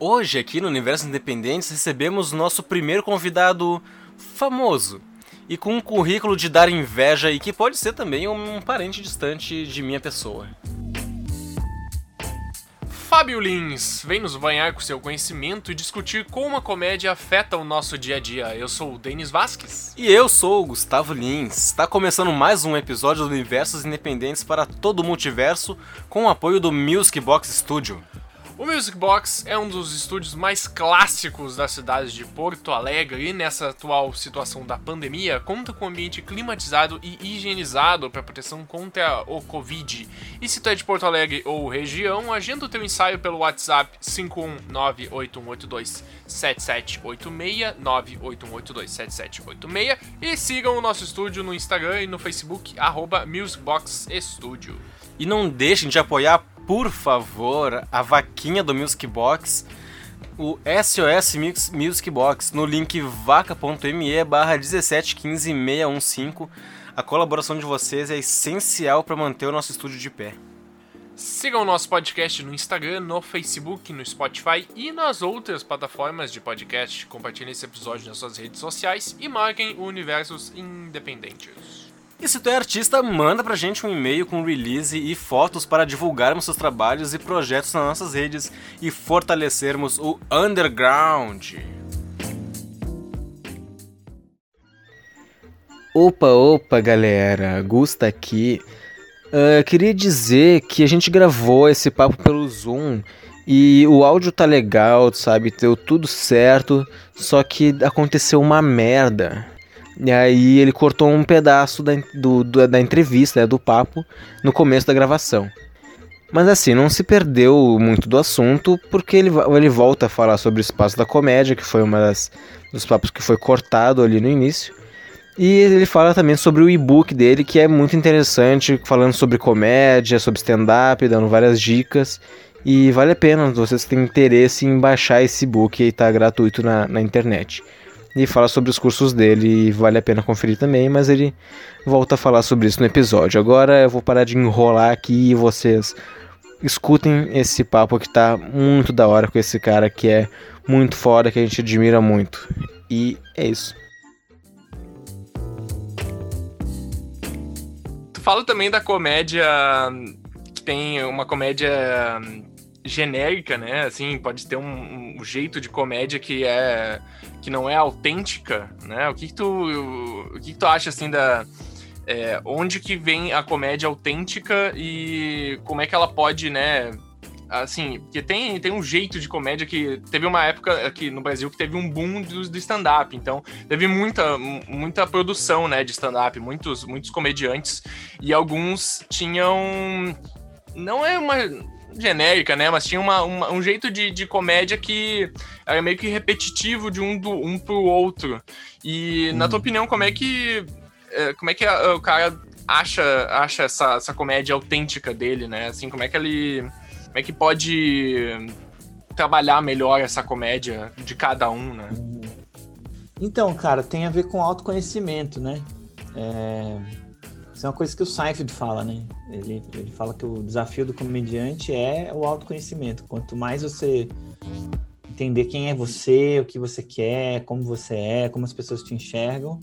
Hoje, aqui no Universo Independentes, recebemos nosso primeiro convidado famoso e com um currículo de dar inveja e que pode ser também um parente distante de minha pessoa. Fábio Lins vem nos banhar com seu conhecimento e discutir como a comédia afeta o nosso dia a dia. Eu sou o Denis Vasques. E eu sou o Gustavo Lins. Está começando mais um episódio do Universos Independentes para todo o multiverso com o apoio do Music Box Studio. O Music Box é um dos estúdios mais clássicos das cidades de Porto Alegre e nessa atual situação da pandemia conta com ambiente climatizado e higienizado para proteção contra o Covid. E se tu é de Porto Alegre ou região, agenda o teu ensaio pelo WhatsApp 51981827786 981827786 e sigam o nosso estúdio no Instagram e no Facebook arroba Musicbox Studio. E não deixem de apoiar por favor, a vaquinha do Music Box, o SOS Music Box, no link vaca.me barra 1715615. A colaboração de vocês é essencial para manter o nosso estúdio de pé. Sigam o nosso podcast no Instagram, no Facebook, no Spotify e nas outras plataformas de podcast. Compartilhem esse episódio nas suas redes sociais e marquem o Universos Independentes. E se tu é artista, manda pra gente um e-mail com release e fotos para divulgarmos seus trabalhos e projetos nas nossas redes e fortalecermos o underground. Opa, opa, galera, Gusta aqui. Uh, queria dizer que a gente gravou esse papo pelo Zoom e o áudio tá legal, sabe? Deu tudo certo, só que aconteceu uma merda. E aí ele cortou um pedaço da, do, da entrevista, né, do papo, no começo da gravação. Mas assim, não se perdeu muito do assunto, porque ele, ele volta a falar sobre o espaço da comédia, que foi das dos papos que foi cortado ali no início. E ele fala também sobre o e-book dele, que é muito interessante, falando sobre comédia, sobre stand-up, dando várias dicas. E vale a pena, vocês têm interesse em baixar esse e-book e tá gratuito na, na internet e fala sobre os cursos dele vale a pena conferir também, mas ele volta a falar sobre isso no episódio. Agora eu vou parar de enrolar aqui e vocês escutem esse papo que tá muito da hora com esse cara que é muito foda, que a gente admira muito. E é isso. Tu fala também da comédia que tem uma comédia genérica, né? Assim, pode ter um, um, jeito de comédia que é que não é autêntica, né? O que, que tu o que, que tu acha assim da é, onde que vem a comédia autêntica e como é que ela pode, né? Assim, porque tem, tem um jeito de comédia que teve uma época aqui no Brasil que teve um boom do, do stand-up, então teve muita, muita produção, né, de stand-up, muitos, muitos comediantes e alguns tinham não é uma genérica, né? Mas tinha uma, uma, um jeito de, de comédia que era meio que repetitivo de um, do, um pro outro. E, hum. na tua opinião, como é que. É, como é que a, o cara acha, acha essa, essa comédia autêntica dele, né? Assim, como é que ele. Como é que pode trabalhar melhor essa comédia de cada um, né? Então, cara, tem a ver com autoconhecimento, né? É isso é uma coisa que o Seinfeld fala, né? Ele, ele fala que o desafio do comediante é o autoconhecimento. Quanto mais você entender quem é você, o que você quer, como você é, como as pessoas te enxergam,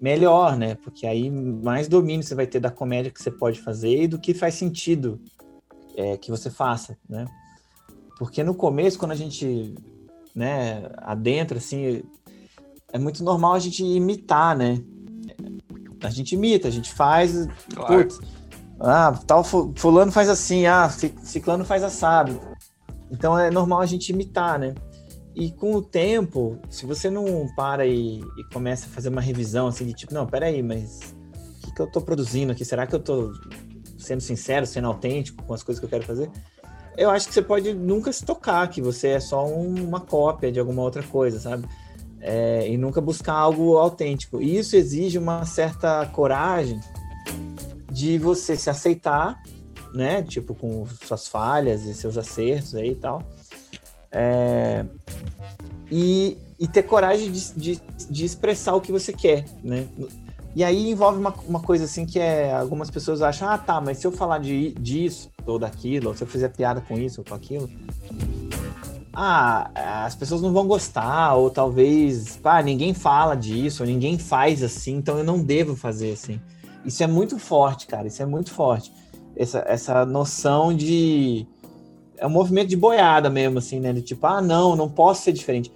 melhor, né? Porque aí mais domínio você vai ter da comédia que você pode fazer e do que faz sentido é, que você faça, né? Porque no começo, quando a gente né, adentra, assim, é muito normal a gente imitar, né? A gente imita, a gente faz. Claro. Putz, ah, tal fulano faz assim, ah, ciclano faz assado. Então é normal a gente imitar, né? E com o tempo, se você não para e, e começa a fazer uma revisão assim de tipo, não, peraí, mas o que, que eu tô produzindo aqui? Será que eu tô sendo sincero, sendo autêntico com as coisas que eu quero fazer? Eu acho que você pode nunca se tocar que você é só um, uma cópia de alguma outra coisa, sabe? É, e nunca buscar algo autêntico. E isso exige uma certa coragem de você se aceitar, né? Tipo, com suas falhas e seus acertos aí e tal. É, e, e, ter coragem de, de, de, expressar o que você quer, né? E aí envolve uma, uma coisa assim que é algumas pessoas acham, ah, tá, mas se eu falar de, disso ou daquilo, ou se eu fizer piada com isso ou com aquilo, ah, as pessoas não vão gostar, ou talvez, ah, ninguém fala disso, ou ninguém faz assim, então eu não devo fazer assim. Isso é muito forte, cara, isso é muito forte. Essa, essa noção de. É um movimento de boiada mesmo, assim, né? De tipo, ah, não, não posso ser diferente.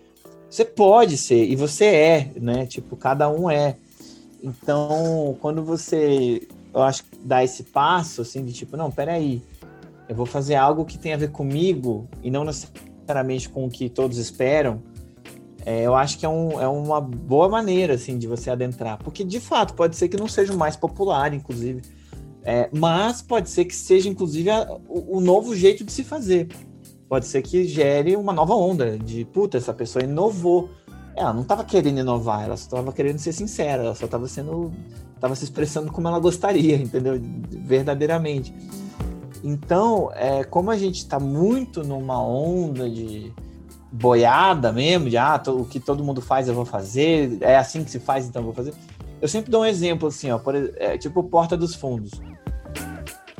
Você pode ser, e você é, né? Tipo, cada um é. Então, quando você, eu acho, dá esse passo, assim, de tipo, não, peraí, eu vou fazer algo que tem a ver comigo e não necessariamente com o que todos esperam, é, eu acho que é, um, é uma boa maneira, assim, de você adentrar. Porque, de fato, pode ser que não seja o mais popular, inclusive, é, mas pode ser que seja, inclusive, a, o, o, novo jeito de se fazer. Pode ser que gere uma nova onda de, puta, essa pessoa inovou. Ela não estava querendo inovar, ela só estava querendo ser sincera, ela só estava sendo, estava se expressando como ela gostaria, entendeu? Verdadeiramente. Então, é, como a gente está muito numa onda de boiada mesmo, de ah, o que todo mundo faz eu vou fazer, é assim que se faz, então eu vou fazer. Eu sempre dou um exemplo assim, ó, por, é, tipo o Porta dos Fundos.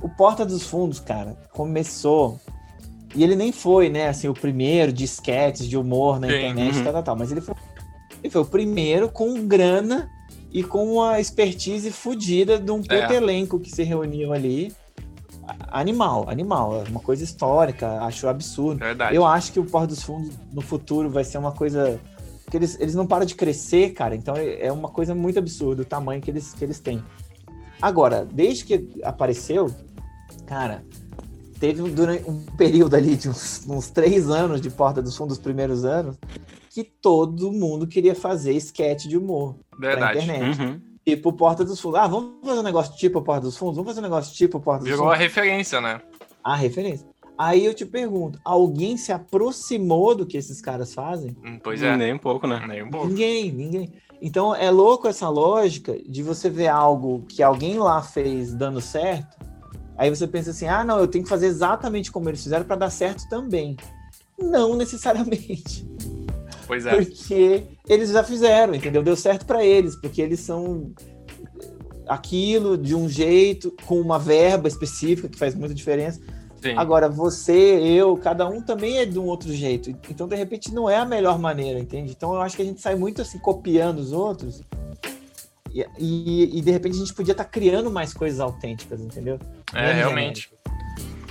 O Porta dos Fundos, cara, começou e ele nem foi, né, assim, o primeiro de sketches, de humor na Sim, internet, uhum. tal, tal, tal, mas ele foi, ele foi o primeiro com grana e com uma expertise fodida de um puto é. elenco que se reuniu ali animal, animal. É uma coisa histórica, acho absurdo. Verdade. Eu acho que o Porto dos Fundos no futuro vai ser uma coisa. que eles, eles não param de crescer, cara. Então é uma coisa muito absurda o tamanho que eles, que eles têm. Agora, desde que apareceu, cara, teve um, durante um período ali de uns, uns três anos de Porta dos Fundos, os primeiros anos, que todo mundo queria fazer sketch de humor Verdade. na internet. Uhum tipo Porta dos Fundos. Ah, vamos fazer um negócio tipo Porta dos Fundos? Vamos fazer um negócio tipo Porta dos Virou Fundos? Virou a referência, né? A referência. Aí eu te pergunto, alguém se aproximou do que esses caras fazem? Hum, pois é. Nem um pouco, né? Nem um pouco. Ninguém, ninguém. Então é louco essa lógica de você ver algo que alguém lá fez dando certo, aí você pensa assim: ah, não, eu tenho que fazer exatamente como eles fizeram para dar certo também. Não necessariamente. Pois é. Porque eles já fizeram, entendeu? Deu certo para eles, porque eles são aquilo de um jeito, com uma verba específica que faz muita diferença. Sim. Agora, você, eu, cada um também é de um outro jeito. Então, de repente, não é a melhor maneira, entende? Então, eu acho que a gente sai muito assim, copiando os outros. E, e, e de repente, a gente podia estar tá criando mais coisas autênticas, entendeu? É, realmente.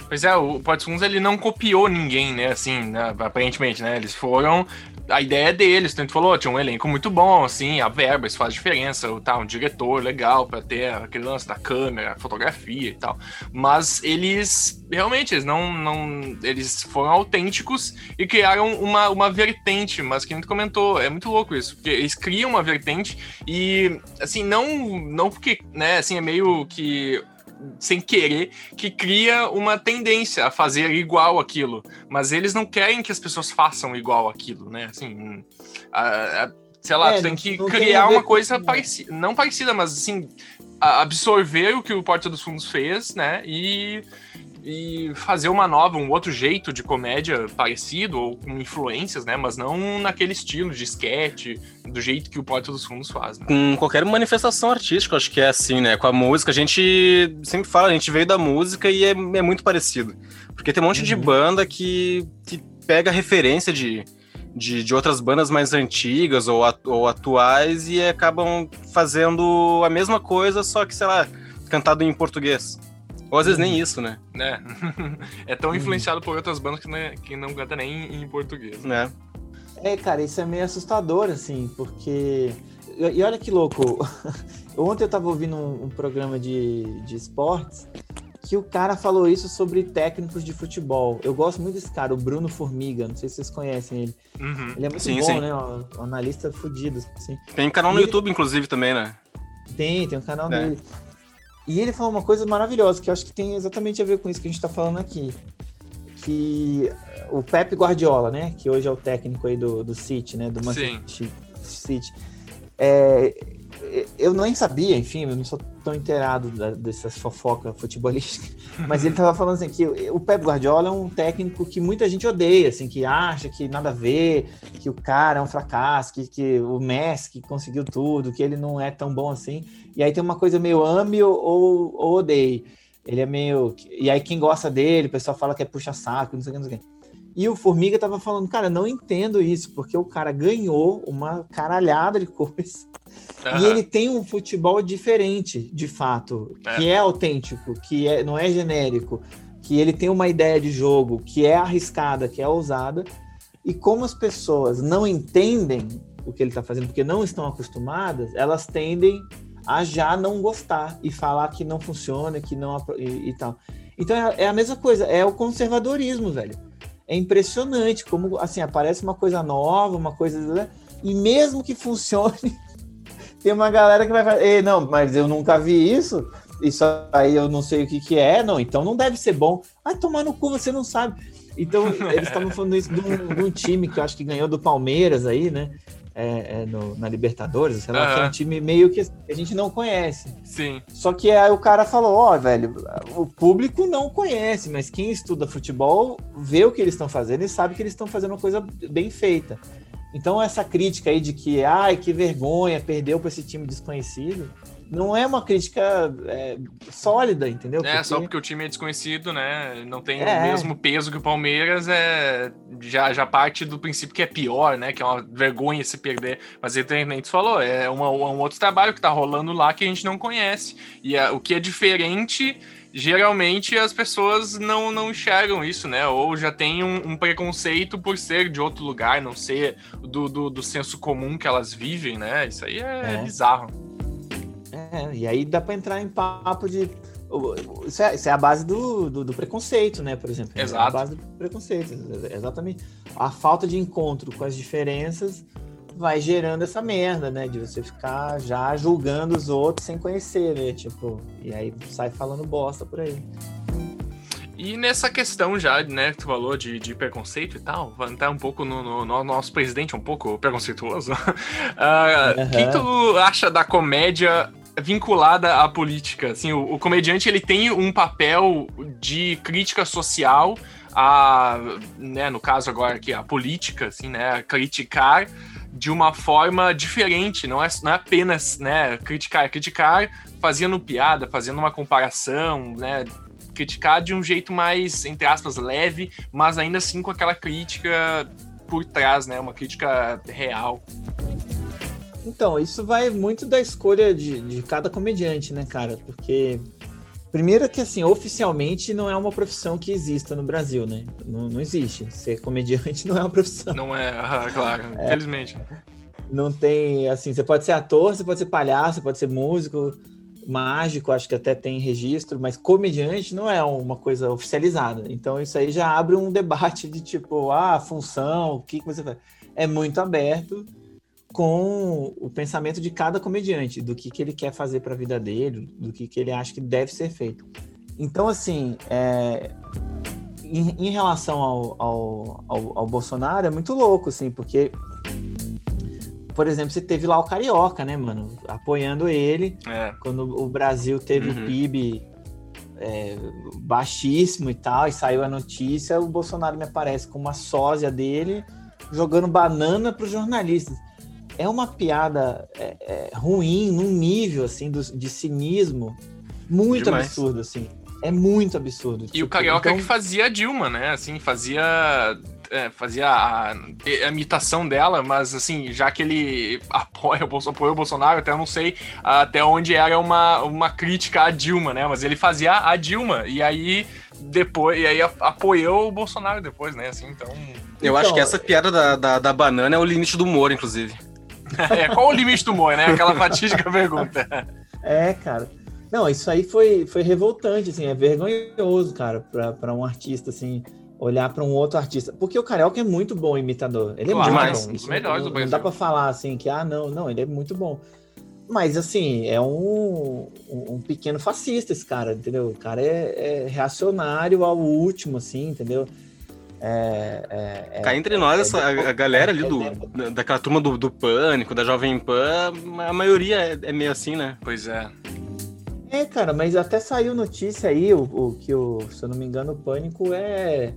Pois é, o Potsuns ele não copiou ninguém, né? Assim, né? aparentemente, né? Eles foram a ideia é deles, gente falou, tinha um elenco muito bom, assim, a verba, isso faz diferença, tá, um diretor legal para ter aquele lance da câmera, fotografia e tal. Mas eles, realmente, eles não, não eles foram autênticos e criaram uma, uma vertente, mas que a gente comentou, é muito louco isso, porque eles criam uma vertente e, assim, não, não porque, né, assim, é meio que sem querer, que cria uma tendência a fazer igual aquilo. Mas eles não querem que as pessoas façam igual aquilo, né? Assim, a, a, sei lá, é, tem que criar uma coisa parecida, não parecida, mas assim, absorver o que o Porta dos Fundos fez, né? E e fazer uma nova, um outro jeito de comédia parecido, ou com influências, né? Mas não naquele estilo de sketch, do jeito que o Porta dos Fundos faz. Né? Com qualquer manifestação artística, acho que é assim, né? Com a música, a gente sempre fala, a gente veio da música e é, é muito parecido. Porque tem um monte uhum. de banda que, que pega referência de, de, de, outras bandas mais antigas ou, ou atuais e acabam fazendo a mesma coisa, só que, sei lá, cantado em português. Ou às vezes nem isso, né? É. é tão influenciado por outras bandas que não, é, que não canta nem em português. Né? É, cara, isso é meio assustador, assim, porque. E olha que louco. Ontem eu tava ouvindo um, um programa de, de esportes que o cara falou isso sobre técnicos de futebol. Eu gosto muito desse cara, o Bruno Formiga. Não sei se vocês conhecem ele. Uhum. Ele é muito sim, bom, sim. né? Um, um analista fudido. Assim. Tem um canal no e YouTube, ele... inclusive, também, né? Tem, tem um canal é. dele. E ele falou uma coisa maravilhosa, que eu acho que tem exatamente a ver com isso que a gente está falando aqui. Que o Pep Guardiola, né? Que hoje é o técnico aí do, do City, né? Do Manchester City. É, eu nem sabia, enfim, eu não sou tão inteirado da, dessas fofocas futebolísticas, mas ele tava falando assim que o Pep Guardiola é um técnico que muita gente odeia, assim, que acha que nada a ver, que o cara é um fracasso, que, que o Messi que conseguiu tudo, que ele não é tão bom assim. E aí tem uma coisa meio ame ou, ou odeie. Ele é meio. E aí quem gosta dele, o pessoal fala que é puxa-saco, não sei o que, não sei o que. E o Formiga tava falando, cara, não entendo isso, porque o cara ganhou uma caralhada de coisa. Uhum. E ele tem um futebol diferente, de fato, é. que é autêntico, que é, não é genérico, que ele tem uma ideia de jogo que é arriscada, que é ousada. E como as pessoas não entendem o que ele está fazendo, porque não estão acostumadas, elas tendem a já não gostar e falar que não funciona, que não e, e tal. Então é, é, a mesma coisa, é o conservadorismo, velho. É impressionante como assim aparece uma coisa nova, uma coisa né? e mesmo que funcione, tem uma galera que vai falar, não, mas eu nunca vi isso. Isso aí eu não sei o que que é, não, então não deve ser bom. Vai tomar no cu, você não sabe. Então, eles estavam falando isso de um, de um, time que eu acho que ganhou do Palmeiras aí, né? É, é no, na Libertadores, sei lá, uhum. que é um time meio que a gente não conhece. Sim. Só que aí o cara falou, ó, oh, velho, o público não conhece, mas quem estuda futebol vê o que eles estão fazendo e sabe que eles estão fazendo uma coisa bem feita. Então essa crítica aí de que, ai, que vergonha, perdeu para esse time desconhecido, não é uma crítica é, sólida, entendeu? É, porque... só porque o time é desconhecido, né? Não tem é. o mesmo peso que o Palmeiras, é já, já parte do princípio que é pior, né? Que é uma vergonha se perder. Mas tem, nem falou, é uma, um outro trabalho que tá rolando lá que a gente não conhece. E a, o que é diferente geralmente as pessoas não, não enxergam isso, né? Ou já tem um, um preconceito por ser de outro lugar, não ser do, do, do, senso comum que elas vivem, né? Isso aí é, é. bizarro. É, e aí dá para entrar em papo de. Isso é, isso é a base do, do, do, preconceito, né? Por exemplo. Exato. É a base do preconceito. Exatamente. A falta de encontro com as diferenças vai gerando essa merda, né? De você ficar já julgando os outros sem conhecer, né? Tipo, e aí sai falando bosta por aí. E nessa questão já, né, que tu falou de, de preconceito e tal, vou entrar um pouco no, no, no nosso presidente, um pouco preconceituoso. O uh, uhum. que tu acha da comédia vinculada à política. Assim, o, o, comediante ele tem um papel de crítica social a, né, no caso agora aqui a política, assim, né, criticar de uma forma diferente, não é, não é apenas, né, criticar, é criticar fazendo piada, fazendo uma comparação, né, criticar de um jeito mais, entre aspas, leve, mas ainda assim com aquela crítica por trás, né, uma crítica real. Então, isso vai muito da escolha de, de cada comediante, né, cara? Porque, primeiro que, assim, oficialmente não é uma profissão que exista no Brasil, né? Não, não existe. Ser comediante não é uma profissão. Não é, claro, é, infelizmente. Não tem, assim, você pode ser ator, você pode ser palhaço, você pode ser músico, mágico, acho que até tem registro, mas comediante não é uma coisa oficializada. Então, isso aí já abre um debate de tipo, ah, função, o que, que você faz. É muito aberto com o pensamento de cada comediante, do que, que ele quer fazer para a vida dele, do que, que ele acha que deve ser feito. Então, assim, é, em, em, relação ao, ao, ao, ao, Bolsonaro, é muito louco, assim, porque, por exemplo, você teve lá o Carioca, né, mano, apoiando ele, é. quando o Brasil teve uhum. o PIB é, baixíssimo e tal, e saiu a notícia, o Bolsonaro me aparece com uma sósia dele jogando banana para os jornalistas é uma piada é, é, ruim num nível assim do, de cinismo muito Demais. absurdo assim é muito absurdo e tipo, o carioca então... que fazia a Dilma né assim fazia é, fazia a, a, imitação dela, mas assim, já que ele apoia, apoia o Bolsonaro, até eu não sei até onde era uma, uma crítica à Dilma, né? Mas ele fazia a Dilma, e aí depois, e aí apoiou o Bolsonaro depois, né? Assim, então. Eu então, acho que essa piada da, da, da banana é o limite do humor, inclusive. é, qual o limite do humor, né? Aquela fatídica pergunta. É, cara. Não, isso aí foi, foi revoltante, assim, é vergonhoso, cara, para um artista, assim, olhar para um outro artista. Porque o Carioca é muito bom imitador. Ele é claro, muito bom. Isso melhores não, do Brasil. não dá para falar, assim, que, ah, não, não, ele é muito bom. Mas, assim, é um, um, pequeno fascista esse cara, entendeu? O cara é, é reacionário ao último, assim, entendeu? É, é, é, Cá entre nós, é essa, a, a, galera ali do, daquela turma do, do Pânico, da Jovem Pan, a maioria é, é, meio assim, né? Pois é. É, cara, mas até saiu notícia aí, o, o que, o, se eu não me engano, o Pânico é.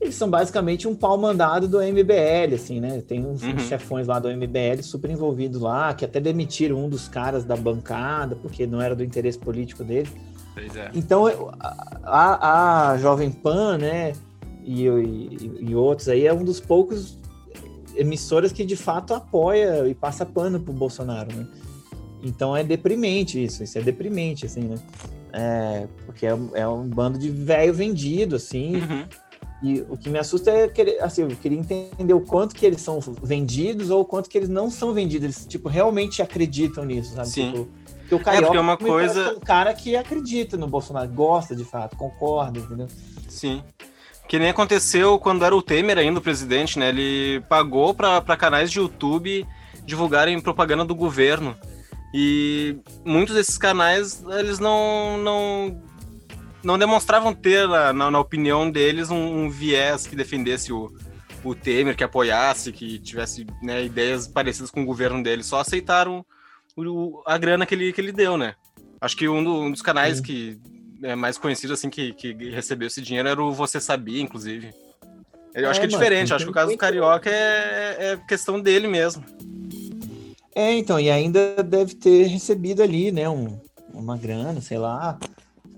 Eles são basicamente um pau mandado do MBL, assim, né? Tem uns, uhum. uns chefões lá do MBL super envolvidos lá, que até demitiram um dos caras da bancada, porque não era do interesse político dele. Pois é. Então, a, a, a Jovem Pan, né? E, e, e outros aí é um dos poucos emissoras que de fato apoia e passa pano pro Bolsonaro, né? Então é deprimente isso, isso é deprimente, assim, né? É, porque é, é um bando de velho vendido, assim. Uhum. E o que me assusta é que, assim, eu queria entender o quanto que eles são vendidos ou o quanto que eles não são vendidos. Eles, tipo, realmente acreditam nisso, sabe? Sim. Tipo, porque o Carioca é, é uma coisa... um cara que acredita no Bolsonaro, gosta de fato, concorda, entendeu? Sim. Que nem aconteceu quando era o Temer ainda o presidente, né? Ele pagou para canais de YouTube divulgarem propaganda do governo. E muitos desses canais, eles não, não, não demonstravam ter, na, na opinião deles, um, um, viés que defendesse o, o Temer, que apoiasse, que tivesse né, ideias parecidas com o governo dele. Só aceitaram o, a grana que ele, que ele deu, né? Acho que um, do, um dos canais Sim. que mais conhecido, assim, que, que recebeu esse dinheiro era o Você Sabia, inclusive. Eu é, acho que é diferente, acho que o caso do Carioca é, é questão dele mesmo. É, então, e ainda deve ter recebido ali, né, um, uma grana, sei lá.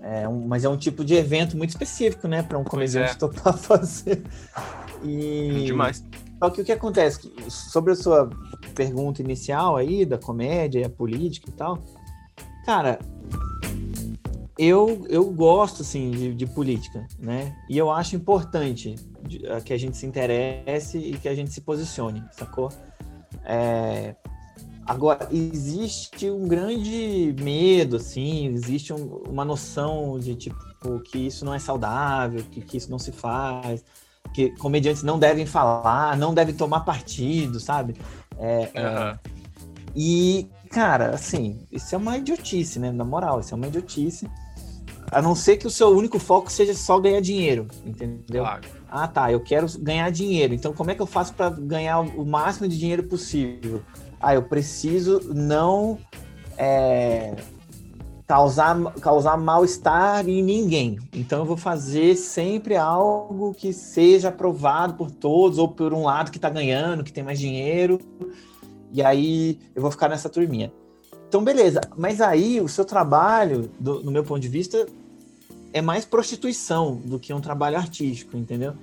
É um, mas é um tipo de evento muito específico, né, para um comediante é. topar fazer. E... Demais. Só que o que acontece? Sobre a sua pergunta inicial aí, da comédia e a política e tal, cara, eu, eu gosto, assim, de, de política, né? E eu acho importante que a gente se interesse e que a gente se posicione, sacou? É, Agora, existe um grande medo, assim, existe um, uma noção de, tipo, que isso não é saudável, que, que isso não se faz, que comediantes não devem falar, não devem tomar partido, sabe? É, uhum. e, cara, assim, isso é uma idiotice, né? Na moral, isso é uma idiotice. A não ser que o seu único foco seja só ganhar dinheiro, entendeu? Claro. Ah, tá, eu quero ganhar dinheiro. Então, como é que eu faço para ganhar o máximo de dinheiro possível? ah, eu preciso não é, causar, causar mal-estar em ninguém. Então eu vou fazer sempre algo que seja aprovado por todos, ou por um lado que está ganhando, que tem mais dinheiro, e aí eu vou ficar nessa turminha. Então, beleza, mas aí o seu trabalho, do, no meu ponto de vista, é mais prostituição do que um trabalho artístico, entendeu?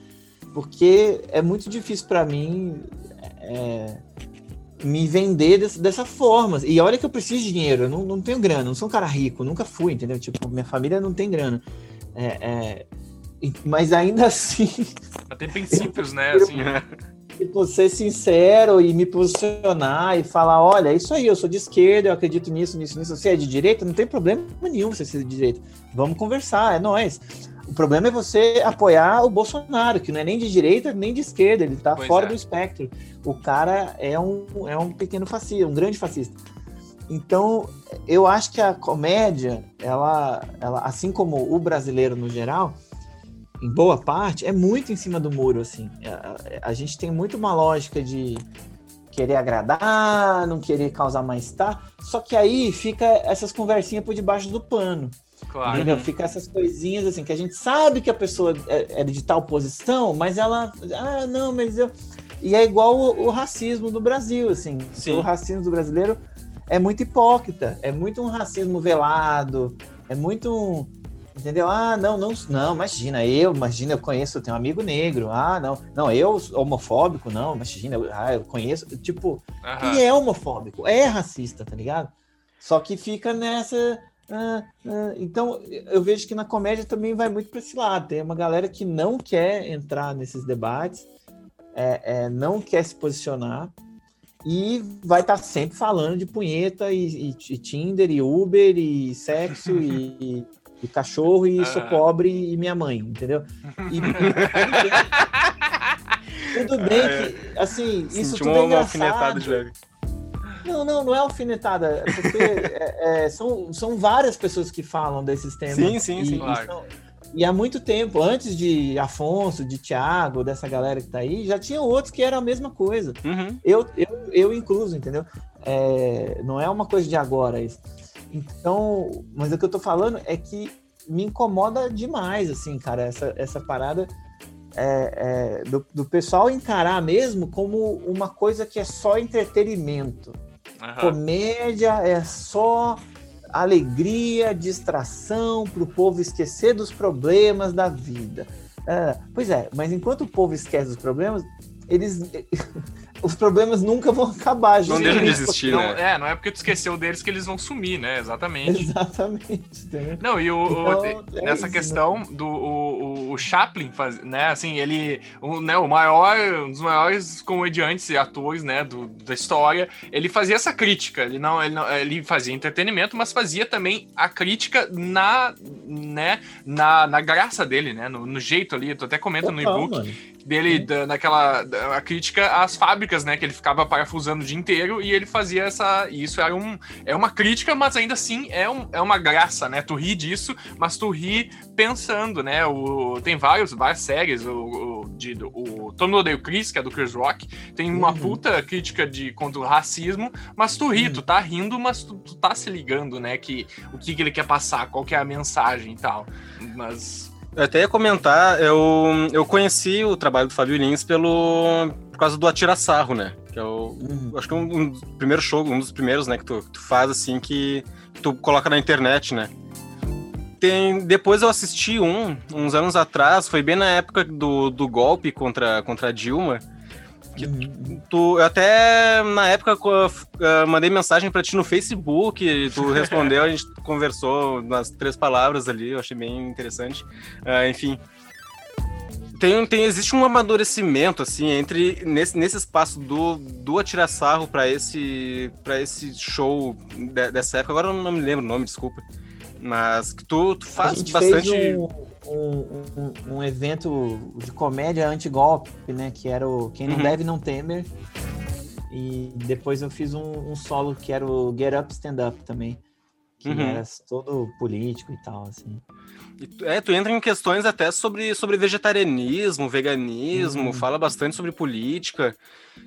Porque é muito difícil para mim é, me vender dessa, dessa forma. E olha que eu preciso de dinheiro, eu não, não tenho grana, não sou um cara rico, nunca fui, entendeu? Tipo, minha família não tem grana. É, é, mas ainda assim. Mas tem princípios, né? Assim, né? Tipo, ser sincero e me posicionar e falar: olha, é isso aí, eu sou de esquerda, eu acredito nisso, nisso, nisso. Você é de direita, não tem problema nenhum você ser de direita. Vamos conversar, é nós. O problema é você apoiar o Bolsonaro, que não é nem de direita nem de esquerda, ele está fora é. do espectro. O cara é um, é um pequeno fascista, um grande fascista. Então, eu acho que a comédia, ela, ela, assim como o brasileiro no geral, em boa parte, é muito em cima do muro, assim. A, a gente tem muito uma lógica de querer agradar, não querer causar mais-estar, só que aí fica essas conversinhas por debaixo do pano. Claro. Entendeu? Fica essas coisinhas assim, que a gente sabe que a pessoa é, é de tal posição, mas ela. Ah, não, mas eu. E é igual o, o racismo do Brasil, assim. Sim. O racismo do brasileiro é muito hipócrita, é muito um racismo velado, é muito um. Entendeu? Ah, não, não, não, imagina, eu, imagina, eu conheço, eu tenho um amigo negro. Ah, não, não, eu homofóbico, não, imagina, eu, ah, eu conheço, tipo, uhum. e é homofóbico, é racista, tá ligado? Só que fica nessa, ah, ah, então, eu vejo que na comédia também vai muito para esse lado. Tem uma galera que não quer entrar nesses debates, é, é, não quer se posicionar e vai estar tá sempre falando de punheta e, e, e, Tinder e Uber e sexo e, e, cachorro e sou ah. pobre e minha mãe, entendeu? E, tudo bem que, assim, isso tudo é engraçado. Não, não, não é alfinetada, é porque é, é, são, são várias pessoas que falam desses temas. Sim, sim, e, sim. Claro. E, são, e há muito tempo, antes de Afonso, de Tiago, dessa galera que tá aí, já tinha outros que eram a mesma coisa. Uhum. Eu, eu, eu incluso, entendeu? É, não é uma coisa de agora isso. Então, mas o que eu tô falando é que me incomoda demais, assim, cara, essa, essa parada é, é, do, do pessoal encarar mesmo como uma coisa que é só entretenimento. Uhum. Comédia é só alegria, distração para o povo esquecer dos problemas da vida. É, pois é, mas enquanto o povo esquece os problemas, eles os problemas nunca vão acabar. Não deixa de existir, não, né? É, não é porque tu esqueceu deles que eles vão sumir, né? Exatamente. Exatamente. Entendeu? Não, e o, o- Então, é nessa isso, questão do o, o- o Chaplin, faz, né? Assim, ele, o, né, o maior, um dos maiores comediantes e atores, né, do, da história, ele fazia essa crítica. Ele não, ele não, ele fazia entretenimento, mas fazia também a crítica na, né, na, na graça dele, né? No, no jeito ali. Tu até comenta no Total, e-book mano. Dele da, naquela da- a crítica às fábricas, né, que ele ficava parafusando o dia inteiro e ele fazia essa e isso era um é uma crítica, mas ainda assim é, um, é uma graça, né? Tu ri disso, mas tu ri pensando, né? O tem vários várias séries, o, o de do- o Todo Mundo Odeia o Chris, que é do Chris Rock, tem uma Uhum. puta crítica de contra o racismo, mas tu ri, Uhum. tu tá rindo, mas tu, tu tá se ligando, né, que o que, que ele quer passar, qual que é a mensagem e tal. Mas Eu até ia comentar, eu, eu conheci o trabalho do Fábio Lins pelo, por causa do Atira Sarro, né? Que é o, Uhum. acho que um, um dos primeiros shows, um dos primeiros, né, que tu, que tu faz assim, que, que tu coloca na internet, né? Tem, depois eu assisti um, uns anos atrás, foi bem na época do, do golpe contra, contra a Dilma. Que Uhum. Tu, eu até na época eh, mandei mensagem pra ti no Facebook, e tu respondeu, a gente conversou umas três palavras ali, eu achei bem interessante. Ah, enfim. Tem, tem, existe um amadurecimento, assim, entre nesse, nesse espaço do, do Atira Sarro pra esse, pra esse show de- dessa época. Agora eu não me lembro o nome, desculpa. Mas que tu, tu A faz gente bastante. fez um, um, um- um evento de comédia anti-golpe, né? Que era o Quem Não Uhum. Deve Não Temer. E depois eu fiz um, um solo que era o Get Up Stand Up também. Que Uhum. era todo político e tal, assim. Tu- É, tu entra em questões até sobre, sobre vegetarianismo, veganismo, Uhum. fala bastante sobre política.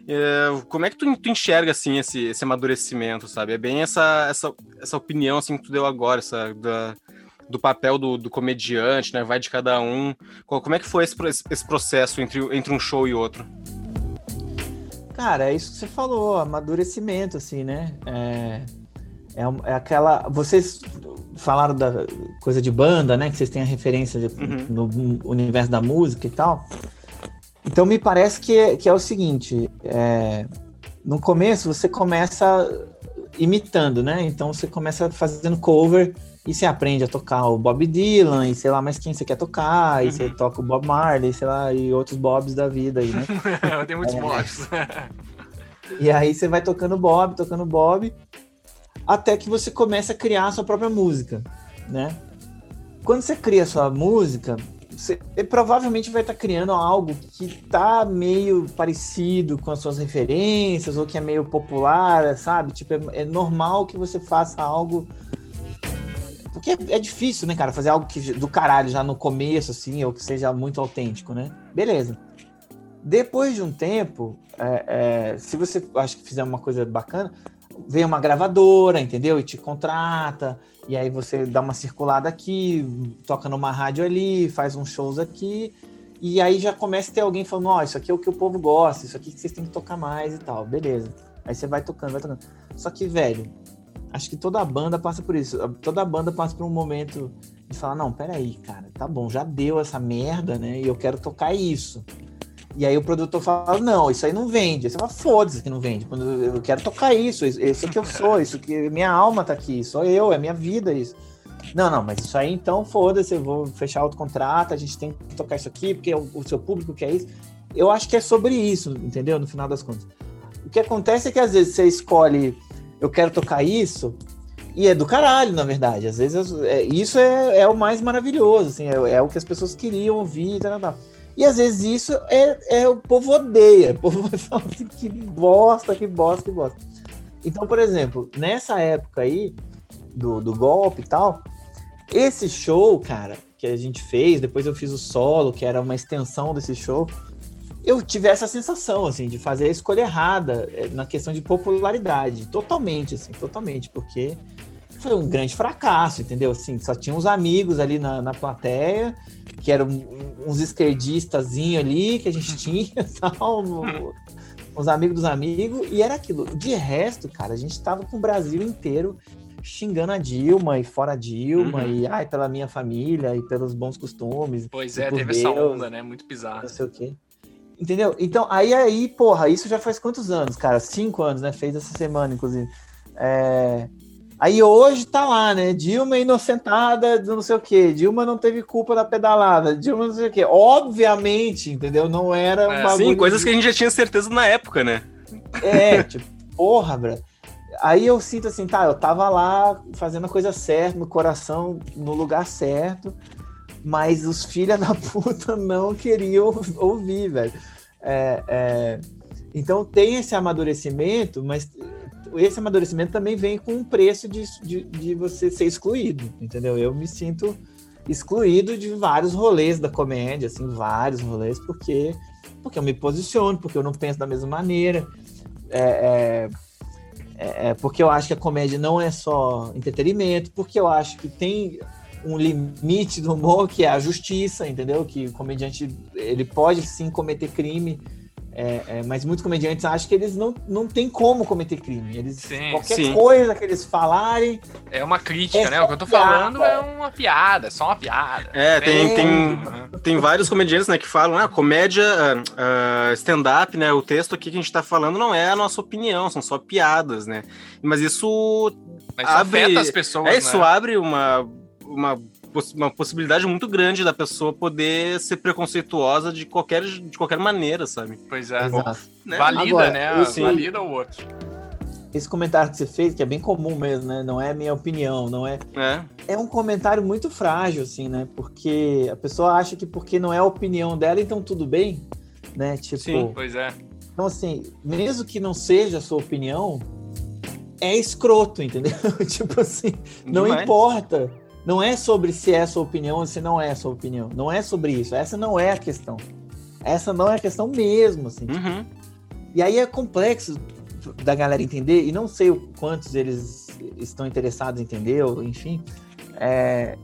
É, como é que tu, tu enxerga, assim, esse, esse amadurecimento, sabe? É bem essa, essa, essa opinião, assim, que tu deu agora, essa, da, do papel do, do comediante, né? Vai de cada um. Como é que foi esse, esse processo entre, entre um show e outro? Cara, é isso que você falou, amadurecimento, assim, né? É, é, é aquela. Vocês falaram da coisa de banda, né? Que vocês têm a referência de- Uhum. no universo da música e tal. Então me parece que, é- que é o seguinte: é, no começo você começa imitando, né? Então você começa fazendo cover e você aprende a tocar o Bob Dylan e sei lá mais quem você quer tocar, e você toca o Bob Marley, sei lá, e outros Bobs da vida aí, né? tem muitos É. mods. E aí você vai tocando Bob, tocando Bob, até que você começa a criar a sua própria música, né? Quando você cria a sua música, você provavelmente vai estar criando algo que tá meio parecido com as suas referências, ou que é meio popular, sabe? Tipo, é, é normal que você faça algo. Porque é, é difícil, né, cara, fazer algo que, do caralho já no começo, assim, ou que seja muito autêntico, né? Beleza. Depois de um tempo, é, é, se você acho que fizer uma coisa bacana, vem uma gravadora, entendeu? E te contrata, e aí você dá uma circulada aqui, toca numa rádio ali, faz uns shows aqui, e aí já começa a ter alguém falando, ó, isso aqui é o que o povo gosta, isso aqui que vocês têm que tocar mais e tal, beleza. Aí você vai tocando, vai tocando. Só que, velho, acho que toda banda passa por isso. Toda banda passa por um momento de falar, não, peraí, cara, tá bom, já deu essa merda, né? E eu quero tocar isso. E aí o produtor fala, não, isso aí não vende. Você fala, foda-se que não vende. Eu quero tocar isso, isso isso que eu sou, isso que minha alma tá aqui, sou eu, é minha vida isso. Não, não, mas isso aí então foda-se, eu vou fechar outro contrato, a gente tem que tocar isso aqui, porque o seu público quer isso. Eu acho que é sobre isso, entendeu? No final das contas. O que acontece é que às vezes você escolhe, eu quero tocar isso, e é do caralho, na verdade. Às vezes é, isso é, é o mais maravilhoso, assim, é, é o que as pessoas queriam ouvir, tal, tal. E às vezes isso é, é o povo odeia. O povo vai falar assim, que bosta, que bosta, que bosta. Então, por exemplo, nessa época aí do, do golpe e tal, esse show, cara, que a gente fez, depois eu fiz o solo, que era uma extensão desse show, eu tive essa sensação, assim, de fazer a escolha errada eh, na questão de popularidade. Totalmente, assim, totalmente, porque foi um grande fracasso, entendeu? Assim, só tinha uns amigos ali na, na plateia, que eram uns esquerdistazinho ali, que a gente tinha, tal, uns amigos dos amigos, e era aquilo. De resto, cara, a gente tava com o Brasil inteiro xingando a Dilma e fora a Dilma, uhum. e ai, pela minha família e pelos bons costumes. Pois é, teve Deus, essa onda, né? Muito bizarro. Não sei o quê. Entendeu? Então, aí, aí, porra, isso já faz quantos anos, cara? Cinco anos, né? Fez essa semana, inclusive. É... Aí hoje tá lá, né? Dilma inocentada, não sei o quê. Dilma não teve culpa da pedalada. Dilma não sei o quê. Obviamente, entendeu? Não era um é, Sim, coisas que a gente já tinha certeza na época, né? É, tipo, porra, bro. Aí eu sinto assim, tá, eu tava lá fazendo a coisa certa, no coração no lugar certo, mas os filha da puta não queriam ouvir, velho. É, é, então tem esse amadurecimento, mas esse amadurecimento também vem com um preço de, de, de, você ser excluído, entendeu? Eu me sinto excluído de vários rolês da comédia, assim, vários rolês, porque, porque eu me posiciono, porque eu não penso da mesma maneira, é, é, é, é porque eu acho que a comédia não é só entretenimento, porque eu acho que tem um limite do humor que é a justiça, entendeu? Que o comediante ele pode sim cometer crime, é, é, mas muitos comediantes acham que eles não, não têm como cometer crime. Eles, sim, qualquer sim. coisa que eles falarem. É uma crítica, é né? O que eu tô piada. falando é uma piada, é só uma piada. É, tem, tem, tem vários comediantes né, que falam, ah, comédia, uh, stand-up, né? O texto aqui que a gente tá falando não é a nossa opinião, são só piadas, né? Mas isso. Mas abre, afeta as pessoas. É, isso né? abre uma uma, uma possibilidade muito grande da pessoa poder ser preconceituosa de qualquer, de qualquer maneira, sabe? Pois é. Né? Valida, Agora, né? Esse, Valida o outro. Esse comentário que você fez, que é bem comum mesmo, né? Não é minha opinião, não é. É, é um comentário muito frágil, assim, né? Porque a pessoa acha que porque não é a opinião dela, então tudo bem, né? Tipo. Sim, pois é. Então, assim, mesmo que não seja a sua opinião, é escroto, entendeu? tipo assim, não Demais. importa não é sobre se é sua opinião ou se não é sua opinião. Não é sobre isso. Essa não é a questão. Essa não é a questão mesmo, assim. Uhum. E aí é complexo da galera entender, e não sei quantos eles estão interessados em entender, ou enfim, é,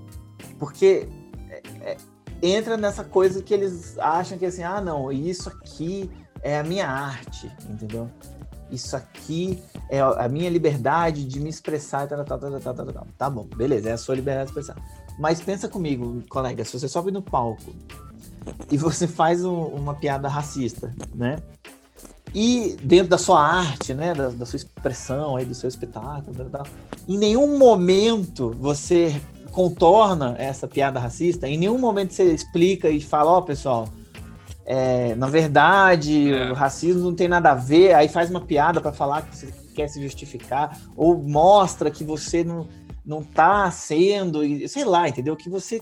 porque é, é, entra nessa coisa que eles acham que assim, ah, não, isso aqui é a minha arte, entendeu? Isso aqui é a minha liberdade de me expressar, tal, tal, tal, tal, tal, tal. Tá bom, beleza, é a sua liberdade de expressar. Mas pensa comigo, colega, se você sobe no palco e você faz um, uma piada racista, né? E dentro da sua arte, né, da, da sua expressão aí, do seu espetáculo, tal, tal, em nenhum momento você contorna essa piada racista, em nenhum momento você explica e fala, ó, oh, pessoal, é, na verdade, é. o racismo não tem nada a ver, aí faz uma piada para falar que você quer se justificar, ou mostra que você não, não tá sendo, sei lá, entendeu? Que você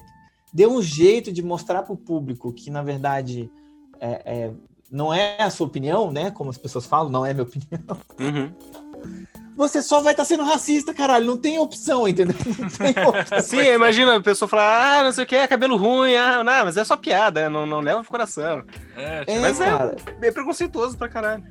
deu um jeito de mostrar para o público que, na verdade, é, é, não é a sua opinião, né? Como as pessoas falam, não é minha opinião. Uhum você só vai estar tá sendo racista, caralho. Não tem opção, entendeu? Não tem opção. Sim, imagina a pessoa falar, ah, não sei o que, é cabelo ruim, ah, não, mas é só piada, não, não leva pro coração. É, é mas é cara. é preconceituoso pra caralho.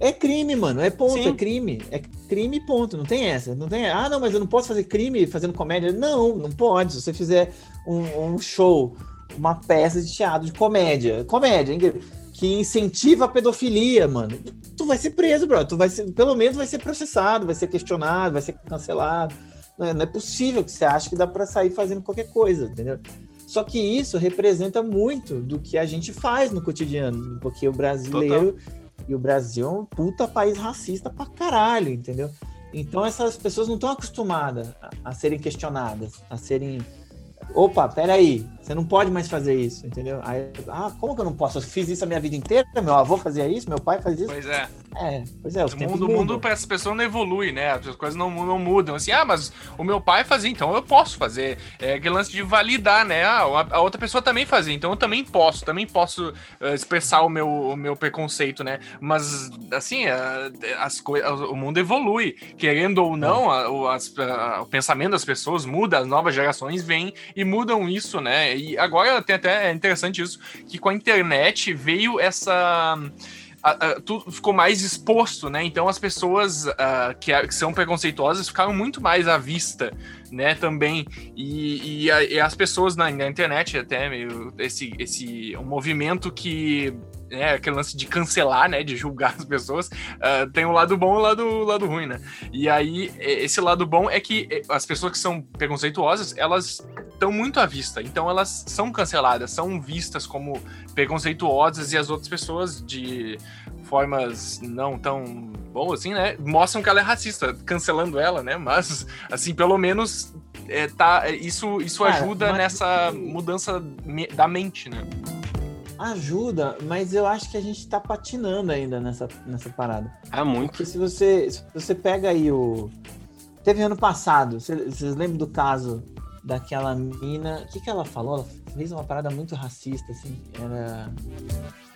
É crime, mano. É ponto, Sim. é crime. É crime, ponto. Não tem essa. Não tem. Ah, não, mas eu não posso fazer crime fazendo comédia. Não, não pode. Se você fizer um, um show, uma peça de teatro de comédia, comédia, que incentiva a pedofilia, mano tu vai ser preso, bro. Tu vai ser, pelo menos vai ser processado, vai ser questionado, vai ser cancelado. Não é, não é possível que você ache que dá para sair fazendo qualquer coisa, entendeu? Só que isso representa muito do que a gente faz no cotidiano, porque o brasileiro Total. e o Brasil é um puta país racista pra caralho, entendeu? Então essas pessoas não estão acostumadas a, a serem questionadas, a serem opa, peraí, você não pode mais fazer isso, entendeu? Aí, ah, como que eu não posso? Eu fiz isso a minha vida inteira, meu avô fazia isso, meu pai fazia isso. Pois é. É, pois é, o mundo, mundo para essa pessoa não evolui, né? As coisas não, não mudam. Assim, ah, mas o meu pai fazia, então eu posso fazer. É aquele lance de validar, né? Ah, a outra pessoa também fazia, então eu também posso, também posso uh, expressar o meu, o meu preconceito, né? Mas, assim, uh, as coisas, o mundo evolui. Querendo ou não, uh, as, o pensamento das pessoas muda, as novas gerações vêm e mudam isso, né? E agora tem até é interessante isso, que com a internet veio essa tudo ficou mais exposto, né? Então as pessoas uh, que, que, são preconceituosas ficaram muito mais à vista, né? Também e, e, a, e as pessoas na, na, internet até meio esse esse um movimento que né, aquele lance de cancelar, né, de julgar as pessoas, uh, tem o lado bom e o lado, o lado ruim, né? E aí, esse lado bom é que as pessoas que são preconceituosas, elas estão muito à vista, então elas são canceladas, são vistas como preconceituosas e as outras pessoas de formas não tão boas assim, né, mostram que ela é racista, cancelando ela, né? Mas assim, pelo menos é, tá, isso isso Cara, ajuda nessa mudança da mente, né? Ajuda, mas eu acho que a gente tá patinando ainda nessa, nessa parada. Ah, muito. Porque se você, se você pega aí o. Teve ano passado, vocês lembram do caso daquela mina. O que, que ela falou? Ela fez uma parada muito racista, assim. Era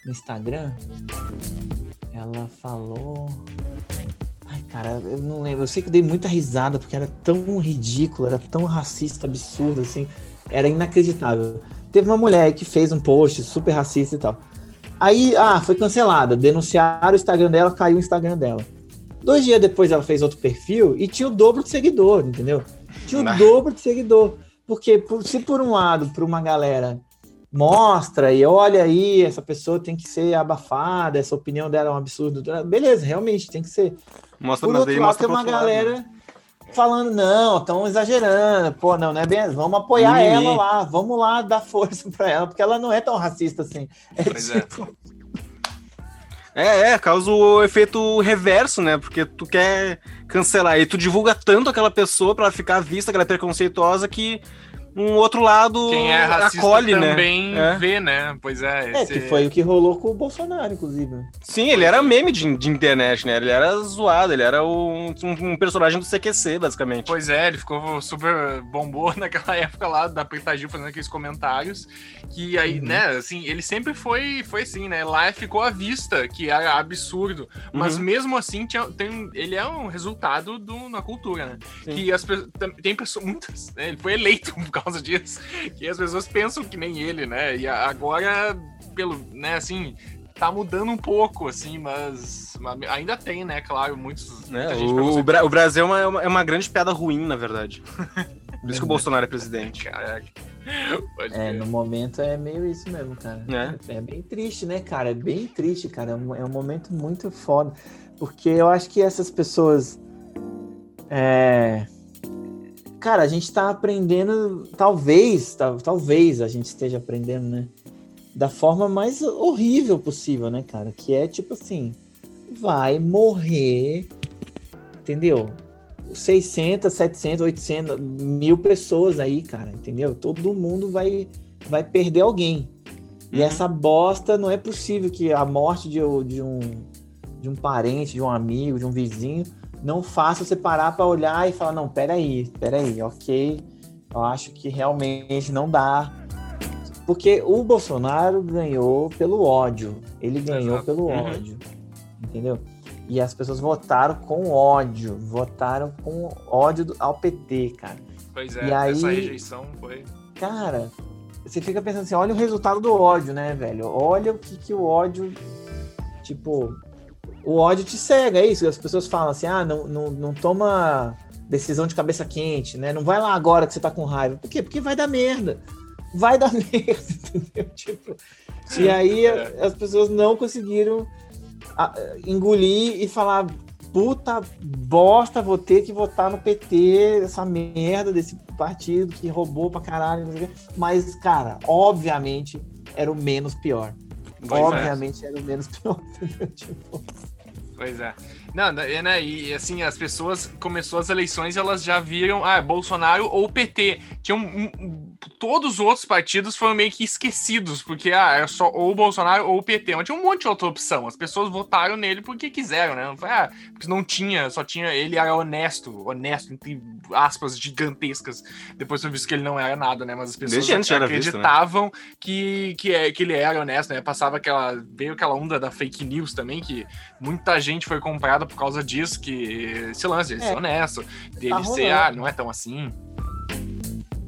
no Instagram. Ela falou. Ai, cara, eu não lembro. Eu sei que eu dei muita risada porque era tão ridículo, era tão racista, absurdo, assim. Era inacreditável. Teve uma mulher que fez um post super racista e tal. Aí, ah, foi cancelada. Denunciaram o Instagram dela, caiu o Instagram dela. Dois dias depois ela fez outro perfil e tinha o dobro de seguidor, entendeu? Tinha o dobro de seguidor. Porque se por um lado, para uma galera mostra e olha aí, essa pessoa tem que ser abafada, essa opinião dela é um absurdo. Beleza, realmente tem que ser. Mostra Por outro lado, tem uma galera lado. Falando, não, estão exagerando, pô, não, não é bem, vamos apoiar ela lá, vamos lá dar força para ela, porque ela não é tão racista assim. É pois é. tipo... é. É, causa o efeito reverso, né? Porque tu quer cancelar e tu divulga tanto aquela pessoa para ficar vista que ela é preconceituosa que um outro lado Quem é racista acolhe, né? também né? vê, né? Pois é. É, que foi o que rolou com o Bolsonaro, inclusive. Sim, ele era meme de, de internet, né? Ele era zoado, ele era um, um, personagem do CQC, basicamente. Pois é, ele ficou super bombou naquela época lá da Preta fazendo aqueles comentários. Que aí, uhum. né, assim, ele sempre foi, foi assim, né? Lá ficou à vista, que era absurdo. Mas uhum. mesmo assim, tinha, tem, ele é um resultado do, na cultura, né? Sim. Que as tem pessoas, muitas, né? Ele foi eleito por causa causa disso. Que as pessoas pensam que nem ele, né? E agora, pelo, né, assim, tá mudando um pouco, assim, mas ainda tem, né, claro, muitos. É, o, Bra o, Brasil é uma, é uma grande piada ruim, na verdade. Por isso que o Bolsonaro é presidente. Caraca. É, no momento é meio isso mesmo, cara. É. é bem triste, né, cara? É bem triste, cara. É um, é um momento muito foda. Porque eu acho que essas pessoas. É, cara, a gente tá aprendendo, talvez, tá, talvez a gente esteja aprendendo, né? Da forma mais horrível possível, né, cara? Que é tipo assim, vai morrer, entendeu? 600, 700, 800, mil pessoas aí, cara, entendeu? Todo mundo vai, vai perder alguém. E uhum. essa bosta, não é possível que a morte de, de, um, de um parente, de um amigo, de um vizinho, não faça você parar para olhar e falar, não, peraí, peraí, ok, eu acho que realmente não dá. Porque o Bolsonaro ganhou pelo ódio. Ele ganhou Exato. pelo uhum. ódio. Entendeu? E as pessoas votaram com ódio. Votaram com ódio ao PT, cara. Pois é, e aí, essa rejeição foi. Cara, você fica pensando assim: olha o resultado do ódio, né, velho? Olha o que, que o ódio. Tipo, o ódio te cega, é isso. As pessoas falam assim: ah, não, não, não toma decisão de cabeça quente, né? Não vai lá agora que você tá com raiva. Por quê? Porque vai dar merda. Vai dar merda, entendeu? Tipo, e aí é. as pessoas não conseguiram engolir e falar: puta bosta, vou ter que votar no PT, essa merda desse partido que roubou pra caralho. Mas, cara, obviamente era o menos pior. Obviamente era o menos pior. tipo... Pois é. Não, né, e assim, as pessoas começou as eleições, elas já viram, ah, Bolsonaro ou PT. Tinham um, todos os outros partidos foram meio que esquecidos, porque ah, era só ou Bolsonaro ou o PT. Mas tinha um monte de outra opção. As pessoas votaram nele porque quiseram, né? Não foi, ah, porque não tinha, só tinha, ele era honesto, honesto, entre aspas gigantescas. Depois foi visto que ele não era nada, né? Mas as pessoas acreditavam visto, né? que, que, é, que ele era honesto, né? Passava aquela, veio aquela onda da fake news também, que muita gente foi comprada por causa disso, que esse lance, ele é. ser honesto, dele tá ser, ah, não é tão assim.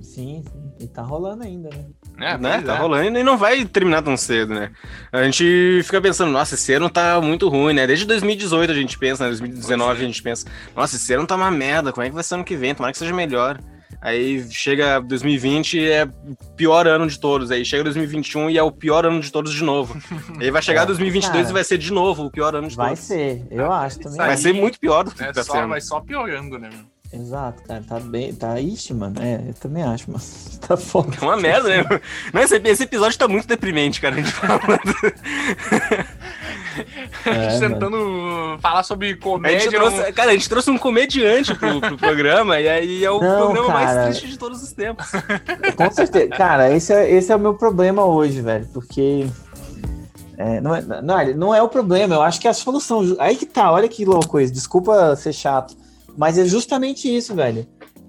Sim, sim. E tá rolando ainda, né? É, né? Tá é. rolando e não vai terminar tão cedo, né? A gente fica pensando, nossa, esse ano tá muito ruim, né? Desde 2018 a gente pensa, né? 2019 é. a gente pensa, nossa, esse ano tá uma merda, como é que vai ser ano que vem? Tomara que seja melhor. Aí chega 2020 é o pior ano de todos. Aí chega 2021 e é o pior ano de todos de novo. aí vai chegar É, 2022 cara. e vai ser de novo o pior ano de Vai todos. ser, eu acho também. Vai ser muito pior do que É tá só, sendo. vai só piorando, né? meu? Exato, cara, tá bem, tá, ixi, mano, é, eu também acho, mano, tá foda. É uma merda, né? Não, esse, esse episódio tá muito deprimente, cara. A gente falando. A É, gente mano. tentando falar sobre A comédia. trouxe, um- cara, a gente trouxe um comediante pro, pro programa e aí é o Não, programa mais cara. triste de todos os tempos. Com certeza. Cara, esse é, esse é o meu problema hoje, velho. Porque. é, não, é, não, não é o problema, eu acho que é a solução. Aí que tá, olha que louco isso. Desculpa ser chato. Mas é justamente isso, velho.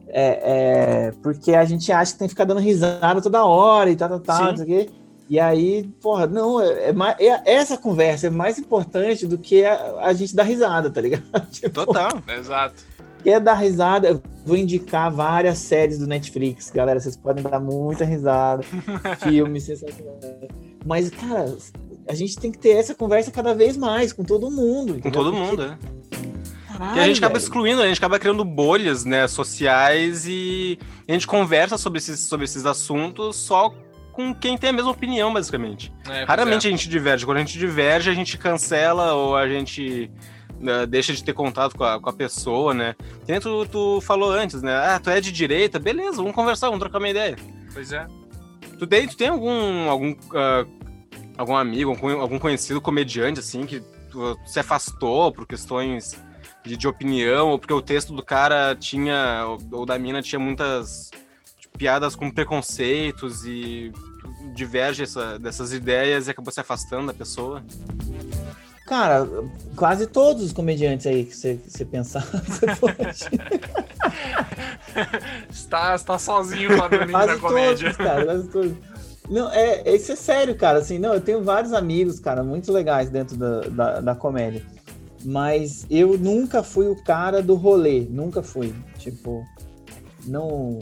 É, é, porque a gente acha que tem que ficar dando risada toda hora e tal, tal, tal, Sim. não sei o quê. E aí, porra, não, é, é é- essa conversa é mais importante do que a, a gente dar risada, tá ligado? Tipo, Total. Exato. Quer dar risada? Eu vou indicar várias séries do Netflix, galera. Vocês podem dar muita risada. Filmes sensacionais. Mas, cara, a gente tem que ter essa conversa cada vez mais com todo mundo. Com entendeu? todo Porque, mundo, né? Caralho, E a gente acaba velho. excluindo, a gente acaba criando bolhas, né, sociais e a gente conversa sobre esses, sobre esses assuntos só com quem tem a mesma opinião, basicamente. É, pois Raramente é. a gente diverge. Quando a gente diverge, a gente cancela ou a gente né, deixa de ter contato com a, com a pessoa, né? Que nem tu, tu falou antes, né? Ah, tu é de direita? Beleza, vamos conversar, vamos trocar uma ideia. Pois é. Tu tem, tu tem algum, algum, ah, algum amigo, algum, algum conhecido comediante, assim, que tu se afastou por questões de, de opinião, ou porque o texto do cara tinha, ou, ou da mina tinha muitas tipo, piadas com preconceitos e diverge essa, dessas ideias e acabou se afastando da pessoa? Cara, quase todos os comediantes aí que você, pensar. você pode. Está, está sozinho doninha da comédia. todos, cara. Quase todos. Não, é, isso é sério, cara. Assim, não, eu tenho vários amigos, cara, muito legais dentro da, da, da comédia. Mas eu nunca fui o cara do rolê. Nunca fui. Tipo, não.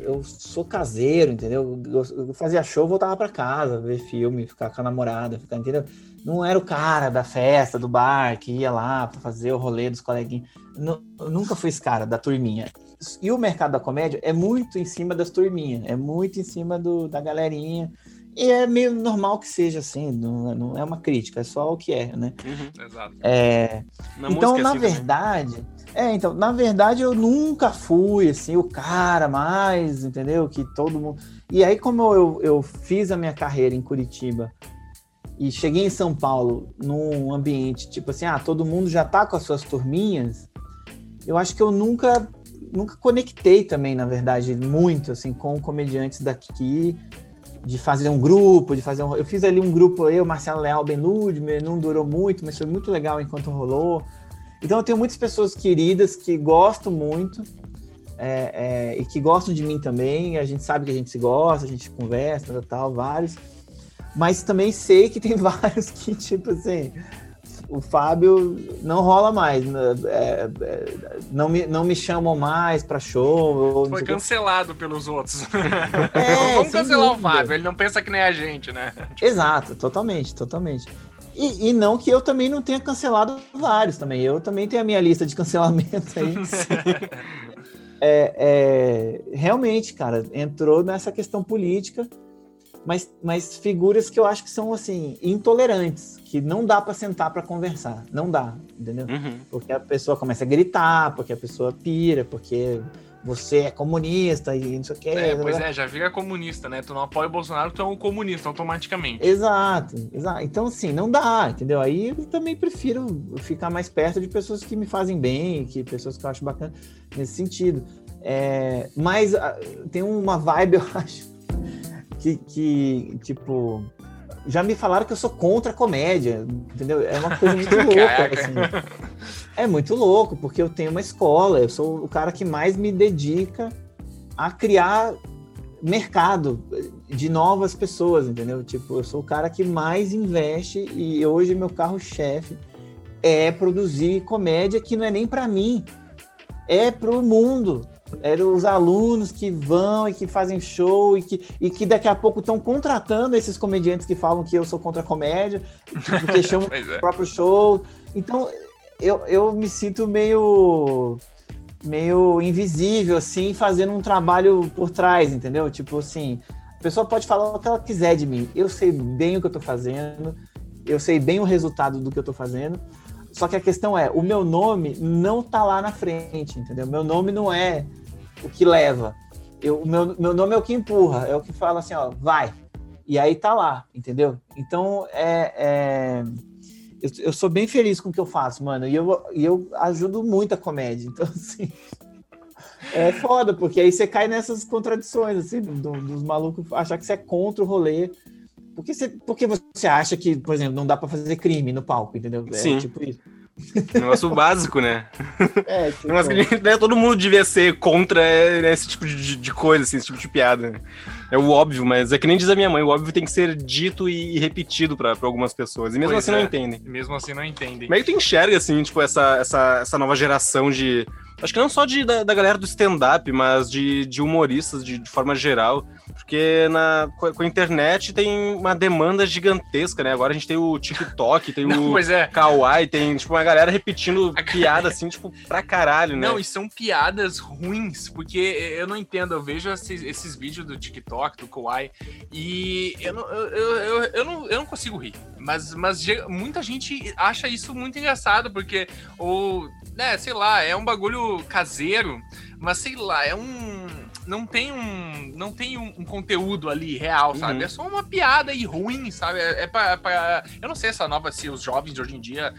Eu sou caseiro, entendeu? Eu fazia show, voltava pra casa, ver filme, ficar com a namorada, ficar, entendeu? Não era o cara da festa, do bar, que ia lá pra fazer o rolê dos coleguinhas. Eu nunca fui esse cara da turminha. E o mercado da comédia é muito em cima das turminhas, é muito em cima do, da galerinha. E é meio normal que seja assim, não, não é uma crítica, é só o que é, né? Exato. É, Na então, música é na assim verdade, é, então, na verdade, eu nunca fui assim, o cara mais, entendeu? Que todo mundo. E aí, como eu, eu fiz a minha carreira em Curitiba e cheguei em São Paulo num ambiente tipo assim, ah, todo mundo já tá com as suas turminhas, eu acho que eu nunca nunca conectei também, na verdade, muito assim com comediantes daqui de fazer um grupo, de fazer um... Eu fiz ali um grupo, eu, Marcelo Leal, Ben Ludmer, não durou muito, mas foi muito legal enquanto rolou. Então eu tenho muitas pessoas queridas que gosto muito é, é, e que gostam de mim também. A gente sabe que a gente se gosta, a gente conversa, tal, tal, vários. Mas também sei que tem vários que, tipo assim, o Fábio não rola mais, né? É, é, não, me, não me chamam mais pra show. Foi o cancelado pelos outros. É, Vamos cancelar o dúvida. Fábio, ele não pensa que nem a gente, né? Exato, totalmente, totalmente. E, e não que eu também não tenha cancelado vários também. Eu também tenho a minha lista de cancelamento aí. É, é, realmente, cara, entrou nessa questão política, mas, mas figuras que eu acho que são assim intolerantes, que não dá para sentar para conversar, não dá, entendeu? Uhum. Porque a pessoa começa a gritar, porque a pessoa pira, porque você é comunista e não sei o que. É, pois é, já vira comunista, né? Tu não apoia o Bolsonaro, tu é um comunista automaticamente. Exato, exato. Então, assim, não dá, entendeu? Aí eu também prefiro ficar mais perto de pessoas que me fazem bem, que pessoas que eu acho bacana nesse sentido. É, mas ah, tem uma vibe, eu acho, que, que, tipo, já me falaram que eu sou contra a comédia, entendeu? É uma coisa muito louca, assim. É muito louco, porque eu tenho uma escola, eu sou o cara que mais me dedica a criar mercado de novas pessoas, entendeu? Tipo, eu sou o cara que mais investe e hoje meu carro-chefe é produzir comédia que não é nem para mim, é pro mundo. É os alunos que vão e que fazem show e que, e que daqui a pouco estão contratando esses comediantes que falam que eu sou contra a comédia, porque chamam é. o próprio show. Então, eu, eu me sinto meio meio invisível, assim, fazendo um trabalho por trás, entendeu? Tipo assim, a pessoa pode falar o que ela quiser de mim. Eu sei bem o que eu tô fazendo, eu sei bem o resultado do que eu tô fazendo. Só que a questão é, o meu nome não tá lá na frente, entendeu? Meu nome não é o que leva. Eu, meu, meu nome é o que empurra, é o que fala assim, ó, vai. E aí tá lá, entendeu? Então, é, é eu, eu, sou bem feliz com o que eu faço, mano. E eu, e eu ajudo muito a comédia. Então, assim. É foda, porque aí você cai nessas contradições, assim, do, dos malucos achar que você é contra o rolê. Porque você, porque você acha que, por exemplo, não dá para fazer crime no palco, entendeu? É Sim. tipo isso. Negócio básico, né? É, tipo... né, todo mundo devia ser contra né, esse tipo de, de, coisa, assim, esse tipo de piada. É o óbvio, mas é que nem diz a minha mãe, o óbvio tem que ser dito e repetido para algumas pessoas. E mesmo pois assim é. não entendem. Mesmo assim não entendem. Como é que tu enxerga, assim, tipo, essa, essa, essa nova geração de. Acho que não só de, da, da galera do stand-up, mas de, de humoristas de, de forma geral porque na, com a internet tem uma demanda gigantesca, né? Agora a gente tem o TikTok, tem Não, o é. Kawaii, tem tipo uma galera repetindo piada assim, tipo, pra caralho, né? Não, e são piadas ruins, porque eu não entendo, eu vejo esses, esses vídeos do TikTok, do Kawaii, e eu não, eu, eu, eu, não, eu não consigo rir. Mas, mas muita gente acha isso muito engraçado, porque, ou, né, sei lá, é um bagulho caseiro, mas sei lá, é um não tem um não tem um, um conteúdo ali real, sabe? Uhum. É só uma piada e ruim, sabe? É, é pra, pra, Eu não sei essa nova, se os jovens de hoje em dia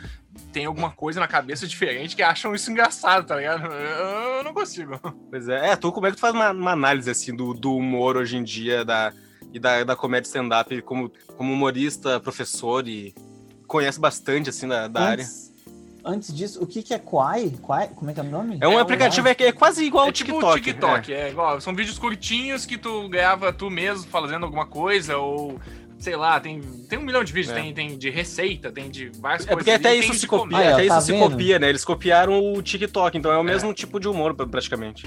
tem alguma coisa na cabeça diferente que acham isso engraçado, tá ligado? Eu, eu não consigo. Pois é, é, tu como é que tu faz uma, uma análise assim do, do humor hoje em dia da, e da, da comédia stand-up como, como humorista, professor e conhece bastante assim da, da área? Antes disso, o que, que é Quai? Quai? Como é que é o nome? É um é aplicativo um... é, é quase igual ao é tipo TikTok. TikTok, é. é igual. São vídeos curtinhos que tu ganhava tu mesmo fazendo alguma coisa, ou sei lá, tem, tem um milhão de vídeos, é. tem, tem de receita, tem de várias é coisas. É porque até isso se copia, ah, até tá isso vendo? se copia, né? Eles copiaram o TikTok, então é o é. mesmo tipo de humor, praticamente.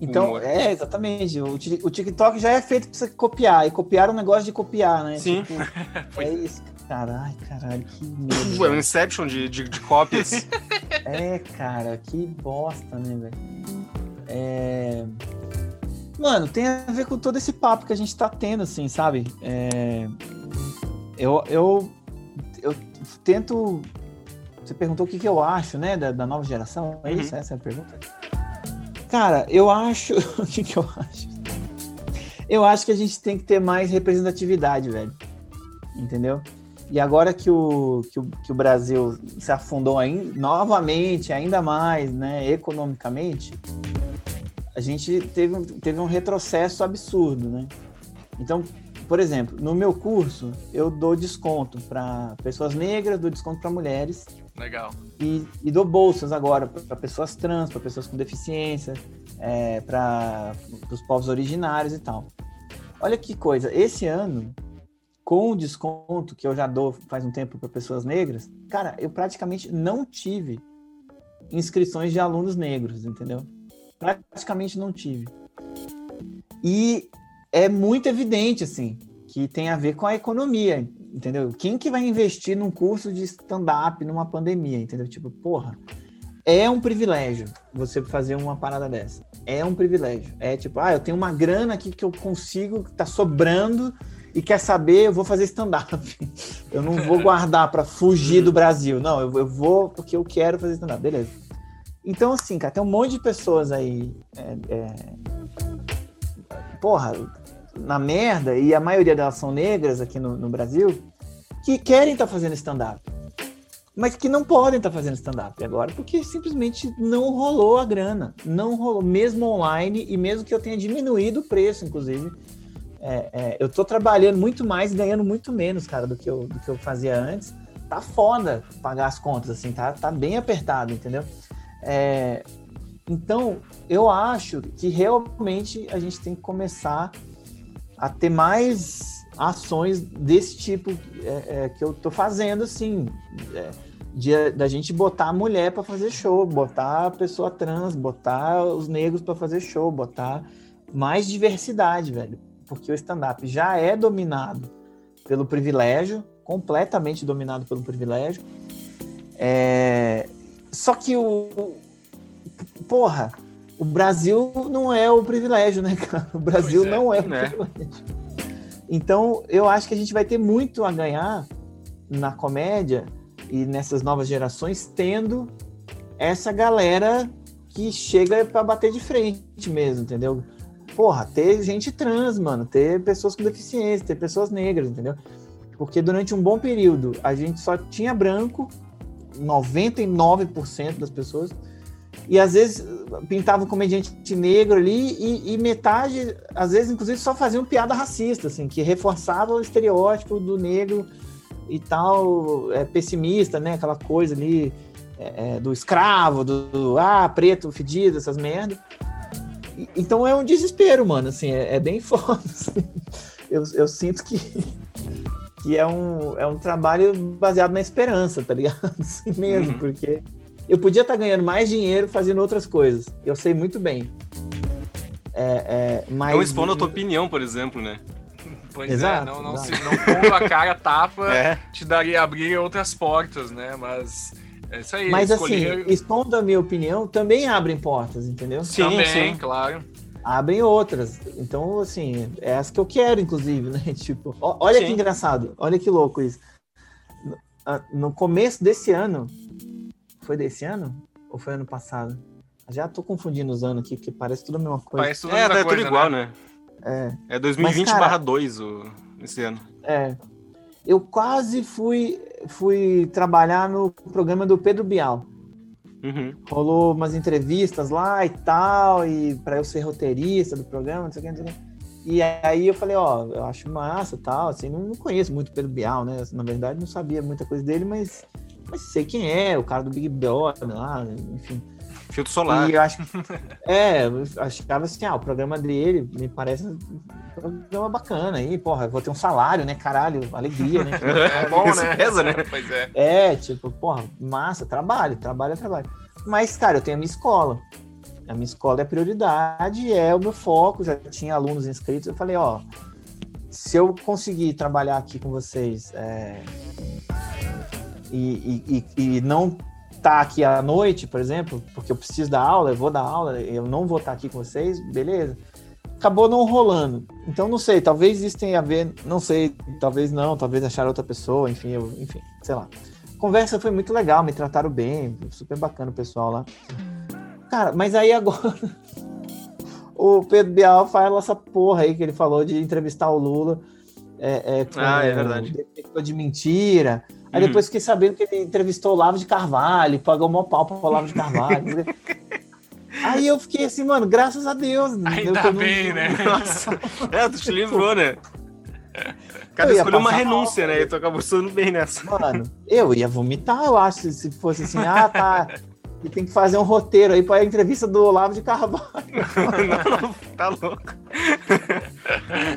Então, é, exatamente. O, o TikTok já é feito pra você copiar, e copiar o negócio de copiar, né? Sim. Tipo, é isso, Caralho, caralho, que medo. Ué, um Inception de, de, de cópias. é, cara, que bosta, né, velho? É... Mano, tem a ver com todo esse papo que a gente tá tendo, assim, sabe? É... Eu, eu, eu tento. Você perguntou o que, que eu acho, né, da, da nova geração? É isso? Uhum. Essa é a pergunta? Cara, eu acho. o que, que eu acho? Eu acho que a gente tem que ter mais representatividade, velho. Entendeu? E agora que o, que o, que o Brasil se afundou ainda, novamente, ainda mais, né, economicamente, a gente teve, teve um retrocesso absurdo, né? Então, por exemplo, no meu curso, eu dou desconto para pessoas negras, dou desconto para mulheres. Legal. E, e dou bolsas agora para pessoas trans, para pessoas com deficiência, é, para os povos originários e tal. Olha que coisa, esse ano com o desconto que eu já dou faz um tempo para pessoas negras, cara, eu praticamente não tive inscrições de alunos negros, entendeu? Praticamente não tive. E é muito evidente, assim, que tem a ver com a economia, entendeu? Quem que vai investir num curso de stand-up numa pandemia, entendeu? Tipo, porra, é um privilégio você fazer uma parada dessa. É um privilégio. É tipo, ah, eu tenho uma grana aqui que eu consigo, tá sobrando, e quer saber, eu vou fazer stand-up. Eu não vou guardar para fugir do Brasil. Não, eu, eu, vou porque eu quero fazer stand-up. Beleza. Então, assim, cara, tem um monte de pessoas aí. É, é, porra, na merda, e a maioria delas são negras aqui no, no Brasil, que querem estar tá fazendo stand-up. Mas que não podem estar tá fazendo stand-up agora, porque simplesmente não rolou a grana. Não rolou, mesmo online, e mesmo que eu tenha diminuído o preço, inclusive é, é, eu tô trabalhando muito mais e ganhando muito menos, cara, do que eu, do que eu fazia antes. Tá foda pagar as contas, assim, tá, tá bem apertado, entendeu? É, então, eu acho que realmente a gente tem que começar a ter mais ações desse tipo é, é, que eu tô fazendo, assim, é, de, da gente botar a mulher para fazer show, botar a pessoa trans, botar os negros para fazer show, botar mais diversidade, velho porque o stand-up já é dominado pelo privilégio, completamente dominado pelo privilégio. É... Só que o porra, o Brasil não é o privilégio, né, cara? O Brasil é, não é o né? privilégio. Então, eu acho que a gente vai ter muito a ganhar na comédia e nessas novas gerações, tendo essa galera que chega para bater de frente mesmo, entendeu? Porra, ter gente trans, mano, ter pessoas com deficiência, ter pessoas negras, entendeu? Porque durante um bom período a gente só tinha branco, 99% das pessoas, e às vezes pintava um comediante negro ali e, e, metade, às vezes, inclusive, só faziam piada racista, assim, que reforçava o estereótipo do negro e tal, é, pessimista, né? Aquela coisa ali é, é do escravo, do, do, ah, preto, fedido, essas merdas. Então é um desespero, mano, assim, é, é bem foda. Assim. Eu, eu sinto que, que é, um, é um trabalho baseado na esperança, tá ligado? Assim mesmo, uhum. porque eu podia estar tá ganhando mais dinheiro fazendo outras coisas. Eu sei muito bem. É, é, mas... Não expondo a tua opinião, por exemplo, né? Pois é, exato, é, não, não, se, não pondo a cara tapa é. te daria abrir outras portas, né? Mas é isso aí. Mas escolher... assim, expondo a minha opinião, também abrem portas, entendeu? Sim, também, sim, claro. Abrem outras. Então, assim, é essa que eu quero, inclusive, né? Tipo, olha sim. que engraçado, olha que louco isso. No começo desse ano, foi desse ano? Ou foi ano passado? Já tô confundindo os anos aqui, porque parece tudo a mesma coisa. Parece tudo, é, é tudo igual, né? né? É. É 2020 barra 2 o, esse ano. É. Eu quase fui, fui trabalhar no programa do Pedro Bial. Uhum. Rolou umas entrevistas lá e tal, e para eu ser roteirista do programa, não sei o que, não sei o que. E aí eu falei, ó, eu acho massa tal, assim, não, conheço muito o Pedro Bial, né? Na verdade, não sabia muita coisa dele, mas mas sei quem é, o cara do Big Brother lá, enfim. Filtro solar. E eu acho É, eu achava assim, ah, o programa dele me parece um programa bacana aí, porra, vou ter um salário, né, caralho, alegria, né? É bom, né? Pesa, né? Pois é. É, tipo, porra, massa, trabalho, trabalho é trabalho. Mas, cara, eu tenho a minha escola. A minha escola é prioridade, é o meu foco, já tinha alunos inscritos, eu falei, ó, se eu conseguir trabalhar aqui com vocês é, e, e, e não tá aqui à noite, por exemplo, porque eu preciso dar aula, eu vou dar aula, eu não vou estar aqui com vocês, beleza. Acabou não rolando. Então não sei, talvez isso tenha a ver, não sei, talvez não, talvez achar outra pessoa, enfim, eu, enfim, sei lá. A conversa foi muito legal, me trataram bem, super bacana o pessoal lá. Cara, mas aí agora o Pedro Bial fala essa porra aí que ele falou de entrevistar o Lula. É, é, ah, é verdade. De mentira. Aí depois fiquei sabendo que ele entrevistou o Lavo de Carvalho, pagou mó pau pro Lavo de Carvalho. Aí eu fiquei assim, mano, graças a Deus. Ainda bem, não... né? Nossa. É, tu te lembrou, né? Cada escolheu uma renúncia, mal, né? E tu acabou sendo bem nessa. Mano, eu ia vomitar, eu acho, se fosse assim, ah, tá. E tem que fazer um roteiro aí para a entrevista do Olavo de Carvalho. não, não, tá louco.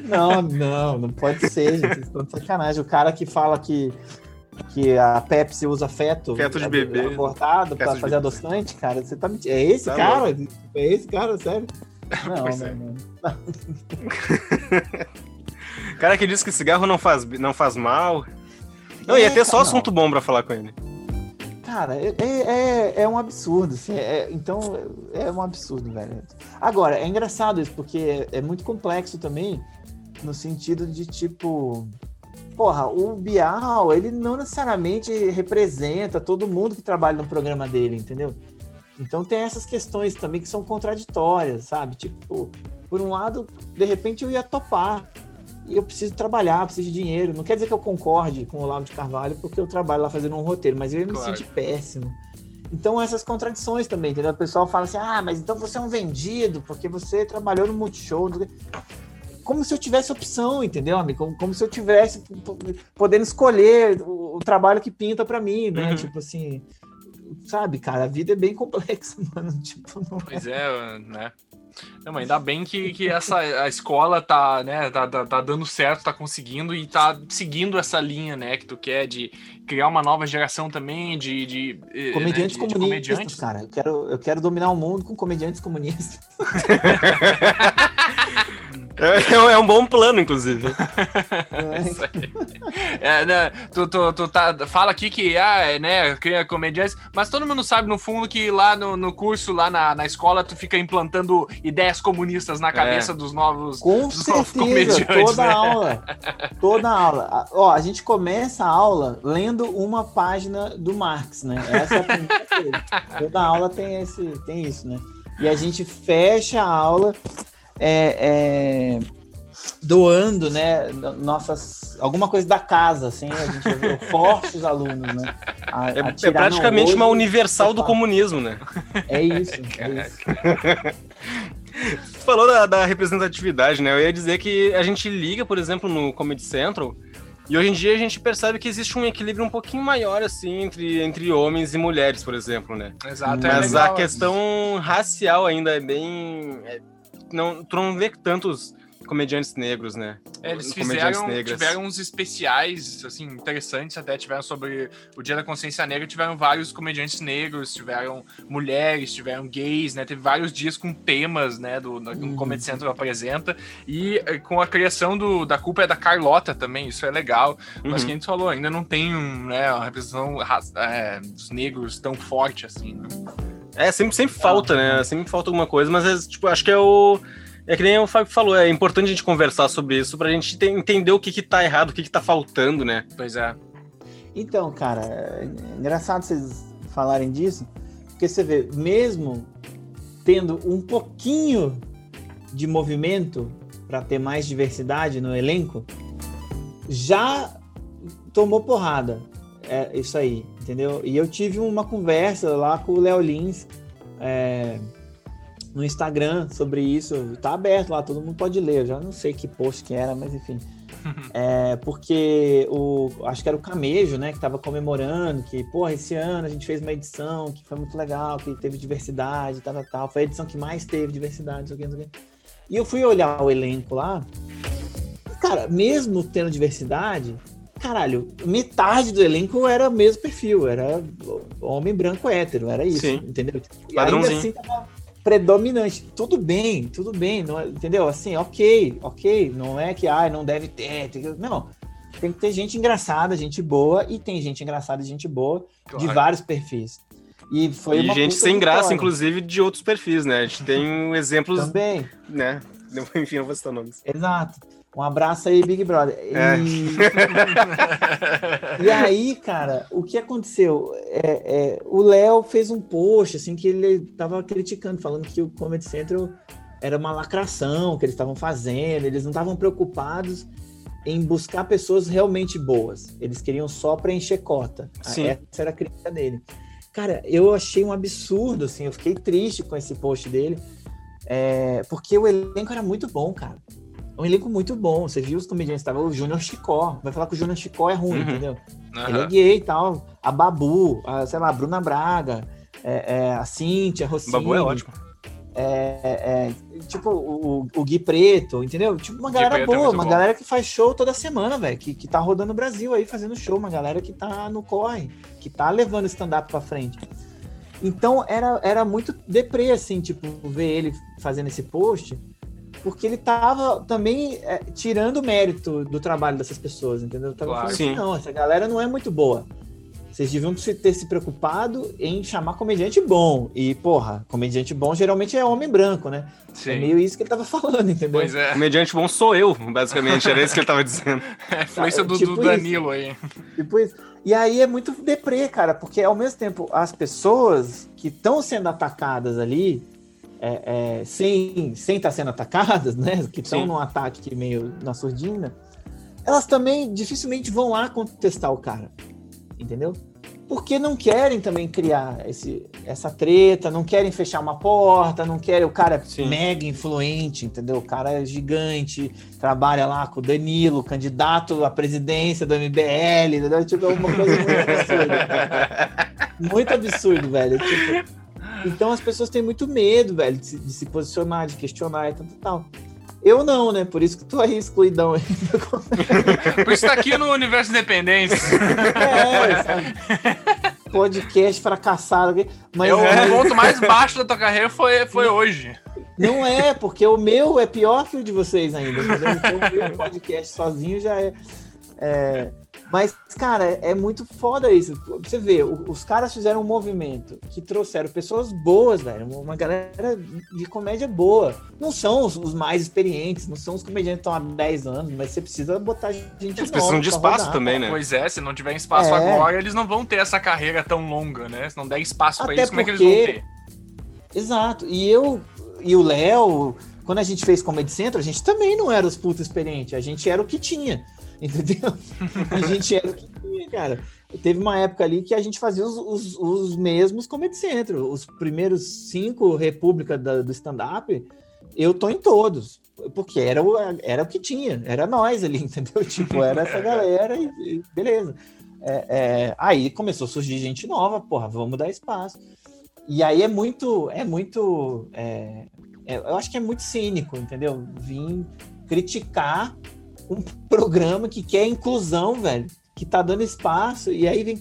Não, não, não pode ser, gente. Vocês estão de sacanagem. O cara que fala que que a Pepsi usa feto, feto de bebê abortado para fazer adoçante, cara. Você tá mentindo. É esse tá cara? Louco. É esse cara, sério? Não, pois não, é. cara que diz que cigarro não faz, não faz mal. Não, é, ia ter só assunto bom pra falar com ele. Cara, é, é, é um absurdo, assim, é, então é um absurdo, velho. Agora, é engraçado isso, porque é muito complexo também, no sentido de, tipo, porra, o Bial, ele não necessariamente representa todo mundo que trabalha no programa dele, entendeu? Então tem essas questões também que são contraditórias, sabe? Tipo, por um lado, de repente eu ia topar. E eu preciso trabalhar, preciso de dinheiro. Não quer dizer que eu concorde com o Olavo de Carvalho, porque eu trabalho lá fazendo um roteiro, mas eu ia me claro. sentir péssimo. Então, essas contradições também, entendeu? O pessoal fala assim: ah, mas então você é um vendido, porque você trabalhou no Multishow como se eu tivesse opção, entendeu, amigo? Como, como se eu tivesse podendo escolher o, o trabalho que pinta para mim, né? Uhum. Tipo assim, sabe, cara, a vida é bem complexa, mano. Tipo, não pois é, é né? Não, ainda bem que, que essa a escola tá, né, tá, tá, tá, dando certo, tá conseguindo e tá seguindo essa linha, né, que tu quer de criar uma nova geração também de, de eh, comediantes né, de, comunistas, de comediantes. cara. Eu quero, eu quero dominar o mundo com comediantes comunistas. É, é um bom plano, inclusive. Isso aí. É, né, tu, tu, tu tá, fala aqui que, ah, é, né, cria comediantes, mas todo mundo sabe, no fundo, que lá no, no curso, lá na, na escola, tu fica implantando ideias comunistas na cabeça dos novos, Com dos novos certeza, comediantes, toda né? aula. Toda aula. A- Ó, a gente começa a aula lendo uma página do Marx, né? Essa é a primeira coisa. Toda aula tem, esse, tem isso, né? E a gente fecha a aula é, é, doando, né? no- Nossas, alguma coisa da casa, assim, a gente força os alunos, né? a- É, a é praticamente uma universal do comunismo, né? É isso, é isso. Falou da, da representatividade, né? Eu ia dizer que a gente liga, por exemplo, no Comedy Central, e hoje em dia a gente percebe que existe um equilíbrio um pouquinho maior, assim, entre, entre homens e mulheres, por exemplo, né? Exato, é Mas legal. a questão racial ainda é bem. é- não, tu não vê tantos comediantes negros, né? É, Eles comediantes fizeram, negras. tiveram uns especiais, assim, interessantes até, tiveram sobre o Dia da Consciência Negra, tiveram vários comediantes negros, tiveram mulheres, tiveram gays, né, teve vários dias com temas, né, do, do Uhum. Comedy Central apresenta, e eh, com a criação do, da culpa é da Carlota também, isso é legal, mas Uhum. que a gente falou, ainda não tem um, né, uma representação é, dos negros tão forte, assim, né? É, sempre, sempre falta, né? Sempre falta alguma coisa, mas é, tipo, acho que é o. É que nem o Fábio falou, é importante a gente conversar sobre isso pra gente te- entender o que que tá errado, o que que tá faltando, né? Pois é. Então, cara, é engraçado vocês falarem disso, porque você vê, mesmo tendo um pouquinho de movimento para ter mais diversidade no elenco, já tomou porrada. É isso aí, entendeu? E eu tive uma conversa lá com o Léo Lins é, no Instagram sobre isso. Tá aberto lá, todo mundo pode ler. Eu já não sei que post que era, mas enfim. É, porque o, acho que era o Camejo, né, que tava comemorando que, porra, esse ano a gente fez uma edição que foi muito legal, que teve diversidade, tal, tal, tal. Foi a edição que mais teve diversidade, não sei o que, não sei o que. E eu fui olhar o elenco lá, e, cara, mesmo tendo diversidade, caralho, metade do elenco era o mesmo perfil, era homem branco hétero, era isso, Sim. entendeu? E Padrãozinho. ainda assim tava predominante. Tudo bem, tudo bem, não é- entendeu? Assim, ok, ok. Não é que ah, não deve ter, tem que- não. Tem que ter gente engraçada, gente boa, e tem gente engraçada e gente boa de Claro. vários perfis. E foi e gente sem graça, vitória. inclusive, de outros perfis, né? A gente tem exemplos, Também, né? Enfim, não vou citar nomes. exato. Um abraço aí, Big Brother. É. E... E aí, cara, o que aconteceu? É, é, o Léo fez um post assim que ele tava criticando, falando que o Comedy Central era uma lacração que eles estavam fazendo, eles não estavam preocupados em buscar pessoas realmente boas. Eles queriam só preencher cota. Sim. Essa era a crítica dele. Cara, eu achei um absurdo, assim, eu fiquei triste com esse post dele, é, porque o elenco era muito bom, cara. Um elenco muito bom. Você viu os comediantes, tava o Júnior Chicó. Vai falar que o Júnior Chicó é ruim, Uhum. entendeu? Ele é gay e tal. A Babu, a, sei lá, a Bruna Braga, é, é, a Cíntia, a Rossini. Babu é ótimo. é, é, tipo, o, o Gui Preto, entendeu? Tipo, uma galera é boa, uma bom. galera que faz show toda semana, velho. Que, que tá rodando o Brasil aí, fazendo show. Uma galera que tá no corre, que tá levando o stand-up pra frente. Então, era, era muito deprê, assim, tipo, ver ele fazendo esse post, porque ele tava também é, tirando o mérito do trabalho dessas pessoas, entendeu? Eu tava Claro. falando assim, Sim. não, essa galera não é muito boa. Vocês deviam se- ter se preocupado em chamar comediante bom. E, porra, comediante bom geralmente é homem branco, né? É Sim. meio isso que ele tava falando, entendeu? Pois é. Comediante bom sou eu, basicamente. Era isso que ele tava dizendo. A influência do, Tipo do isso. Danilo aí. Tipo isso. E aí é muito deprê, cara, porque ao mesmo tempo as pessoas que estão sendo atacadas ali, é, é, sem sem estar sendo atacadas, né? Que estão num ataque meio na surdina, elas também dificilmente vão lá contestar o cara. Entendeu? Porque não querem também criar esse, essa treta, não querem fechar uma porta, não querem. O cara é Sim. mega influente, entendeu? O cara é gigante, trabalha lá com o Danilo, candidato à presidência do MBL, entendeu? Tipo, é uma coisa muito absurda. Muito absurdo, velho. Tipo, então as pessoas têm muito medo, velho, de se, de se posicionar, de questionar e tal, tal, tal. Eu não, né? Por isso que tô aí excluidão aí. Por isso tá aqui no Universo Independência. É, sabe? Podcast fracassado. Mas É, o ponto mais baixo da tua carreira foi, foi hoje. Não é, porque o meu é pior que o de vocês ainda. Então, o meu podcast sozinho já é, é mas, cara, é muito foda isso. Você vê, os caras fizeram um movimento que trouxeram pessoas boas, velho. Uma galera de comédia boa. Não são os, os mais experientes, não são os comediantes que estão há 10 anos, mas você precisa botar gente Eles precisam de espaço rodar, também, né? Pois é, se não tiver espaço é. agora, eles não vão ter essa carreira tão longa, né? Se não der espaço pra eles, como é que eles vão ter? Exato. E eu e o Léo, quando a gente fez Comedy Central, a gente também não era os putos experientes, a gente era o que tinha. Entendeu? A gente era o que tinha, cara. Teve uma época ali que a gente fazia os, os, os mesmos Comedy Centro. Os primeiros cinco República da, do stand-up, eu tô em todos. Porque era o, era o que tinha, era nós ali, entendeu? Tipo, era essa galera e, e beleza. É, é, aí começou a surgir gente nova, porra, vamos dar espaço. E aí é muito, é muito, é, é, eu acho que é muito cínico, entendeu? Vim criticar um programa que quer inclusão, velho, que tá dando espaço, e aí vem.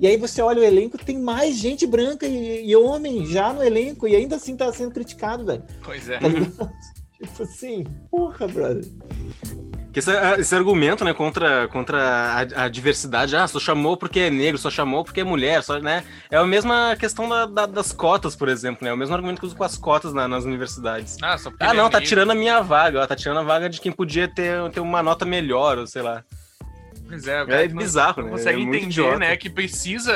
E aí você olha o elenco, tem mais gente branca e, e homem já no elenco, e ainda assim tá sendo criticado, velho. Pois é. Tá tipo assim, porra, brother. Que esse, esse, argumento, né, contra, contra a, a, diversidade, ah, só chamou porque é negro, só chamou porque é mulher, só, né? É a mesma questão da, da, das cotas, por exemplo, né? É o mesmo argumento que uso com as cotas na, nas universidades. Ah, só ah não, é tá tirando a minha vaga, ó, tá tirando a vaga de quem podia ter, ter uma nota melhor, ou sei lá. Pois é, é bizarro, não, né? consegue é entender, né, que precisa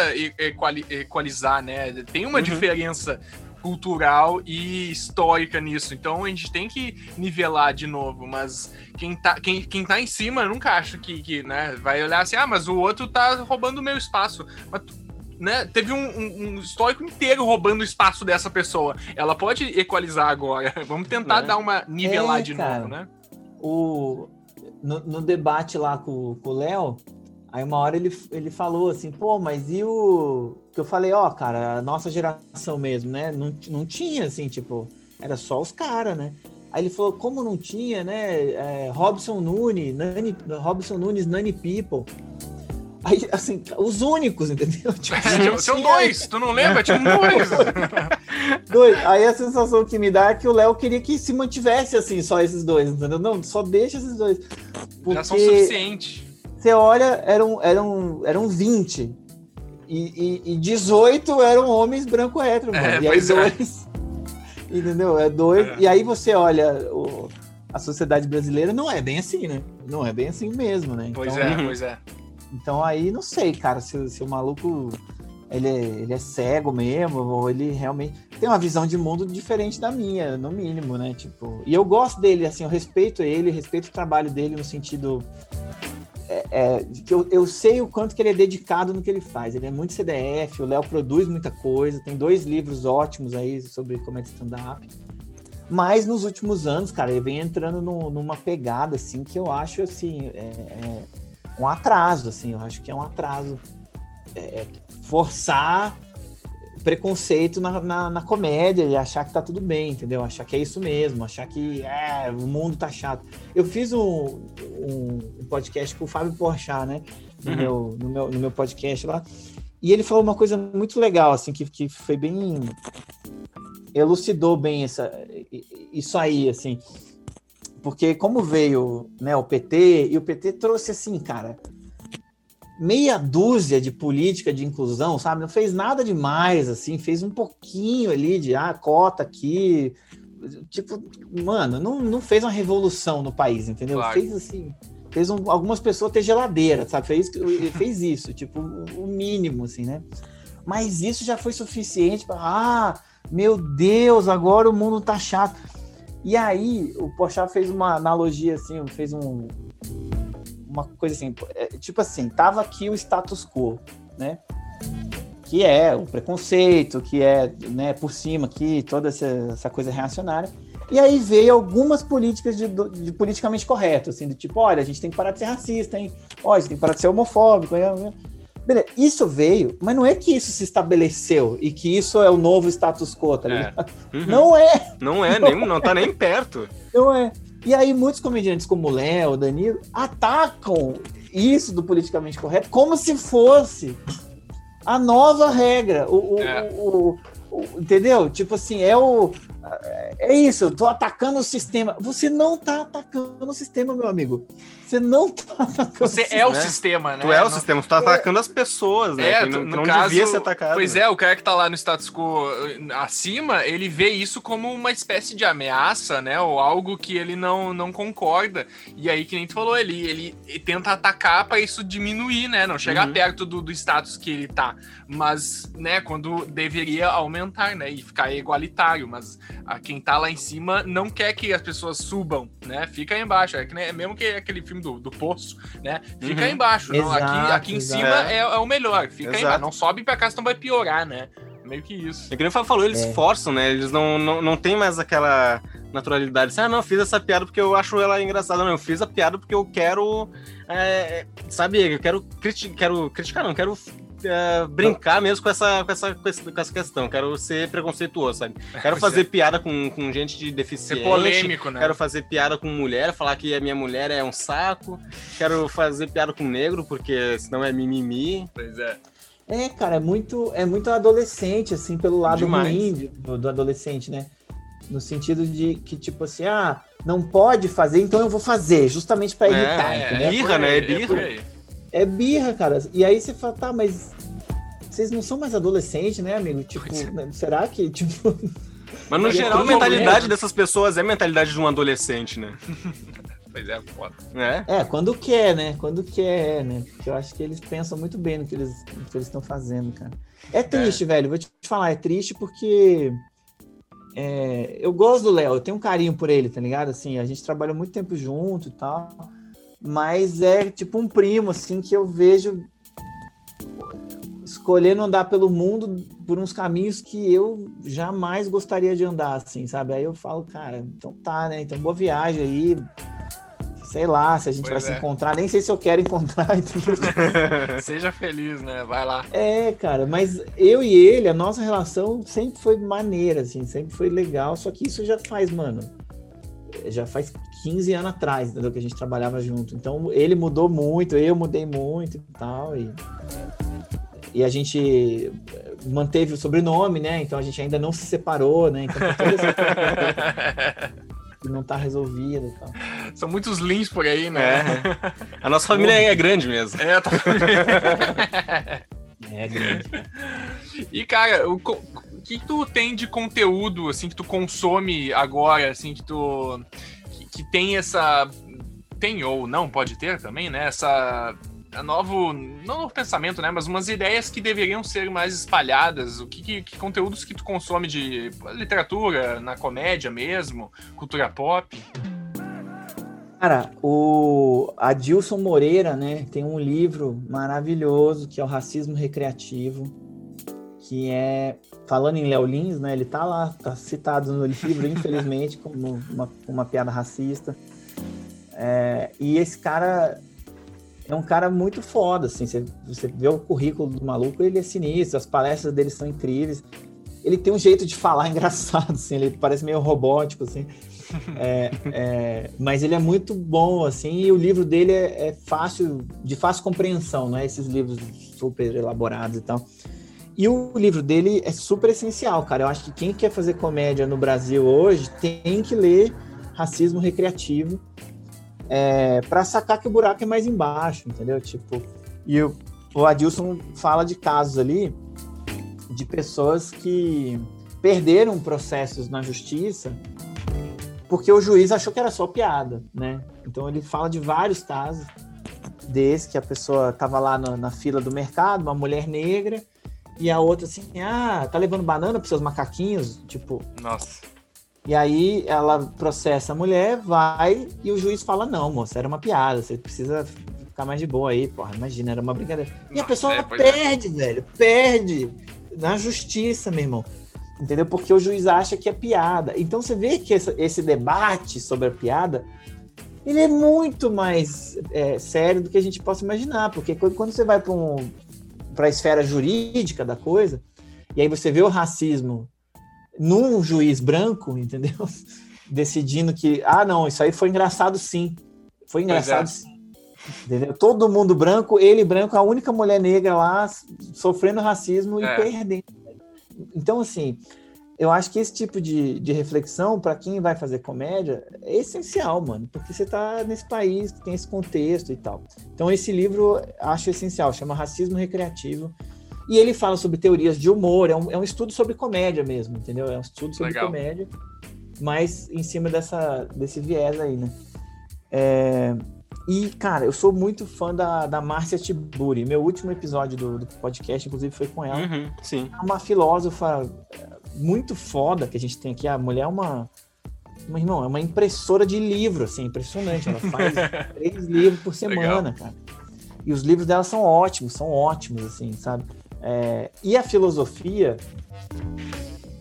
equalizar, né? Tem uma uhum. diferença cultural e histórica nisso. Então a gente tem que nivelar de novo, mas quem tá, quem, quem tá em cima nunca acha que, que né, vai olhar assim, ah, mas o outro tá roubando o meu espaço. Mas, né, teve um, um, um, histórico inteiro roubando o espaço dessa pessoa. Ela pode equalizar agora. Vamos tentar é. dar uma nivelar é, de cara, novo, né? O, no, no debate lá com, com o Léo, Aí uma hora ele, ele falou assim, pô, mas e o. Que eu falei, ó, oh, cara, a nossa geração mesmo, né? Não, não tinha, assim, tipo, era só os caras, né? Aí ele falou, como não tinha, né? É, Robson Nunes, Nani, Robson Nunes, Nani People. Aí, assim, os únicos, entendeu? Tipo, é, são dois, tu não lembra? Tinha dois. dois. Aí a sensação que me dá é que o Léo queria que se mantivesse assim, só esses dois, entendeu? Não, só deixa esses dois. Porque... Já são suficientes você olha, eram, eram, eram 20. E, e, e 18 eram homens branco hétero. É, e aí é. dois. É. Entendeu? É dois. É. E aí você olha o, a sociedade brasileira, não é bem assim, né? Não é bem assim mesmo, né? Pois então, é, pois é. Então aí não sei, cara, se, se o maluco ele é, ele é cego mesmo, ou ele realmente tem uma visão de mundo diferente da minha, no mínimo, né? Tipo, e eu gosto dele, assim, eu respeito ele, respeito o trabalho dele no sentido é, é, que eu, eu sei o quanto que ele é dedicado no que ele faz. Ele é muito CDF, o Léo produz muita coisa, tem dois livros ótimos aí sobre como é stand-up. Mas nos últimos anos, cara, ele vem entrando no, numa pegada, assim, que eu acho, assim, é, é um atraso, assim, eu acho que é um atraso. É, é forçar preconceito na, na, na, comédia e achar que tá tudo bem, entendeu? Achar que é isso mesmo, achar que é, o mundo tá chato. Eu fiz um, um, um podcast com o Fábio Porchat, né? No, uhum. meu, no, meu, no meu podcast lá. E ele falou uma coisa muito legal, assim, que, que foi bem. elucidou bem essa, isso aí, assim. Porque como veio né, o PT, e o PT trouxe assim, cara, meia dúzia de política de inclusão, sabe? Não fez nada demais, assim, fez um pouquinho ali de ah, cota aqui. Tipo, mano, não, não fez uma revolução no país, entendeu? Claro. Fez assim, fez um, algumas pessoas ter geladeira, sabe? Fez, fez isso, tipo, o mínimo, assim, né? Mas isso já foi suficiente para, ah, meu Deus, agora o mundo tá chato. E aí, o Pochá fez uma analogia, assim, fez um, uma coisa assim, é, tipo assim, tava aqui o status quo, né? Que é o preconceito, que é, né, por cima aqui, toda essa, essa coisa reacionária. E aí veio algumas políticas de, de, politicamente correto, assim, do tipo, olha, a gente tem que parar de ser racista, hein? Olha, a gente tem que parar de ser homofóbico. Hein? Beleza, isso veio, mas não é que isso se estabeleceu e que isso é o novo status quo, tá é. ligado? É. Uhum. Não é! Não é, não, nem, não tá nem perto. Não é. E aí muitos comediantes como o Léo, Danilo, atacam isso do politicamente correto como se fosse a nova regra. O, o, é. o, o entendeu? Tipo assim, é o. é isso, eu tô atacando o sistema. Você não tá atacando o sistema, meu amigo. Você não tá atacando Você o é o né? sistema, né? Tu é o Não- sistema, tu tá atacando as pessoas, né? É, que não, no não caso, devia ser atacado. Pois né? é, o cara que tá lá no status quo eh, acima, ele vê isso como uma espécie de ameaça, né? Ou algo que ele não, não concorda. E aí, que nem tu falou, ele, ele, ele tenta atacar pra isso diminuir, né? Não chegar Uhum. perto do, do status que ele tá. Mas, né, quando deveria aumentar, né? E ficar igualitário. Mas a, quem tá lá em cima não quer que as pessoas subam, né? Fica aí embaixo. É que, nem- é mesmo que aquele filme do, do Poço, né? Fica aí Uhum. embaixo. não, aqui, Exato, aqui em exato. cima é, é o melhor. Fica aí Exato. embaixo. Não sobe pra cá, senão vai piorar, né? Meio que isso. É que nem o Fábio falou, eles É. forçam, né? Eles não, não, não tem mais aquela naturalidade. Assim, ah, não, fiz essa piada porque eu acho ela engraçada. Não, eu fiz a piada porque eu quero. É, sabe, eu quero, criti quero criticar, não, quero é, brincar mesmo com essa, com, essa, com essa questão. Quero ser preconceituoso, sabe? Quero fazer é. piada com, com gente de Ser deficiente. polêmico, né? Quero fazer piada com mulher, falar que a minha mulher é um saco. Quero fazer piada com negro, porque senão é mimimi. Pois é. É, cara, é muito, é muito adolescente, assim, pelo lado Demais. ruim do, do adolescente, né? No sentido de que, tipo assim, ah, não pode fazer, então eu vou fazer, justamente pra É, irritar, é, entendeu? birra, né? É birra. por aí. É birra, cara. E aí você fala, tá, mas vocês não são mais adolescentes, né, amigo? Tipo, é. né, será que, tipo... Mas no é geral, a mentalidade dessas pessoas é a mentalidade de um adolescente, né? Pois é, foda. É. É, quando quer, né? Quando quer, né? Porque eu acho que eles pensam muito bem no que eles no que eles estão fazendo, cara. É triste, velho. Vou te falar, é triste porque é, eu gosto do Léo, eu tenho um carinho por ele, tá ligado? Assim, a gente trabalhou muito tempo junto e tal, mas é tipo um primo, assim, que eu vejo escolhendo andar pelo mundo por uns caminhos que eu jamais gostaria de andar, assim, sabe? Aí eu falo, cara, então tá, né? Então boa viagem aí. Sei lá se a gente Pois vai é. se encontrar, nem sei se eu quero encontrar. Seja feliz, né? Vai lá. É, cara, mas eu e ele, a nossa relação sempre foi maneira, assim, sempre foi legal, só que isso já faz, mano, já faz 15 anos atrás, entendeu? Que a gente trabalhava junto. Então ele mudou muito, eu mudei muito e tal, e, e a gente manteve o sobrenome, né? Então a gente ainda não se separou, né? Então que não tá resolvida e tal. São muitos links por aí, né? É. A nossa família é grande mesmo. É, tá. É grande. E, cara, o que tu tem de conteúdo, assim, que tu consome agora, assim, que tu... Que, que tem essa... Tem ou não, pode ter também, né? Essa... Novo, não novo pensamento, né? Mas umas ideias que deveriam ser mais espalhadas. O que, que, que conteúdos que tu consome de literatura, na comédia mesmo, cultura pop? Cara, o Adilson Moreira, né, tem um livro maravilhoso que é o Racismo Recreativo, que é falando em Léo Lins, né, ele tá lá, tá citado no livro, infelizmente, como uma, uma piada racista. É, e esse cara é um cara muito foda, assim, você, você vê o currículo do maluco, ele é sinistro, as palestras dele são incríveis. Ele tem um jeito de falar engraçado, assim, ele parece meio robótico, assim. É, é, mas ele é muito bom, assim, e o livro dele é, é fácil, de fácil compreensão, não é esses livros super elaborados e tal. E o livro dele é super essencial, cara. Eu acho que quem quer fazer comédia no Brasil hoje tem que ler Racismo Recreativo é, para sacar que o buraco é mais embaixo, entendeu? Tipo, e o, o Adilson fala de casos ali de pessoas que perderam processos na justiça porque o juiz achou que era só piada, né? Então ele fala de vários casos desse que a pessoa tava lá na, na fila do mercado, uma mulher negra, e a outra assim, ah, tá levando banana pros seus macaquinhos, tipo, Nossa. E aí ela processa a mulher, vai, e o juiz fala, não, moça, era uma piada, você precisa ficar mais de boa aí, porra, imagina, era uma brincadeira. E a pessoa é, é. perde, velho, perde na justiça, meu irmão. Entendeu? Porque o juiz acha que é piada. Então você vê que essa- esse debate sobre a piada ele é muito mais é, sério do que a gente possa imaginar. Porque quando, quando você vai para um, a esfera jurídica da coisa, e aí você vê o racismo num juiz branco, entendeu? Decidindo que, ah, não, isso aí foi engraçado sim. Foi engraçado é. sim. Entendeu? Todo mundo branco, ele branco, a única mulher negra lá sofrendo racismo É. e perdendo. Então, assim, eu acho que esse tipo de, de reflexão, para quem vai fazer comédia, é essencial, mano, porque você tá nesse país, tem esse contexto e tal. Então, esse livro acho essencial, chama Racismo Recreativo. E ele fala sobre teorias de humor, é um, é um estudo sobre comédia mesmo, entendeu? É um estudo sobre Legal. comédia, mas em cima dessa, desse viés aí, né? É, e, cara, eu sou muito fã da, da Márcia Tiburi. Meu último episódio do, do podcast, inclusive, foi com ela. Uhum, sim. É uma filósofa muito foda que a gente tem aqui. A mulher é uma. Uma, irmão, é uma impressora de livro, assim, impressionante. Ela faz três livros por semana, Legal. cara. E os livros dela são ótimos, são ótimos, assim, sabe? É, e a filosofia,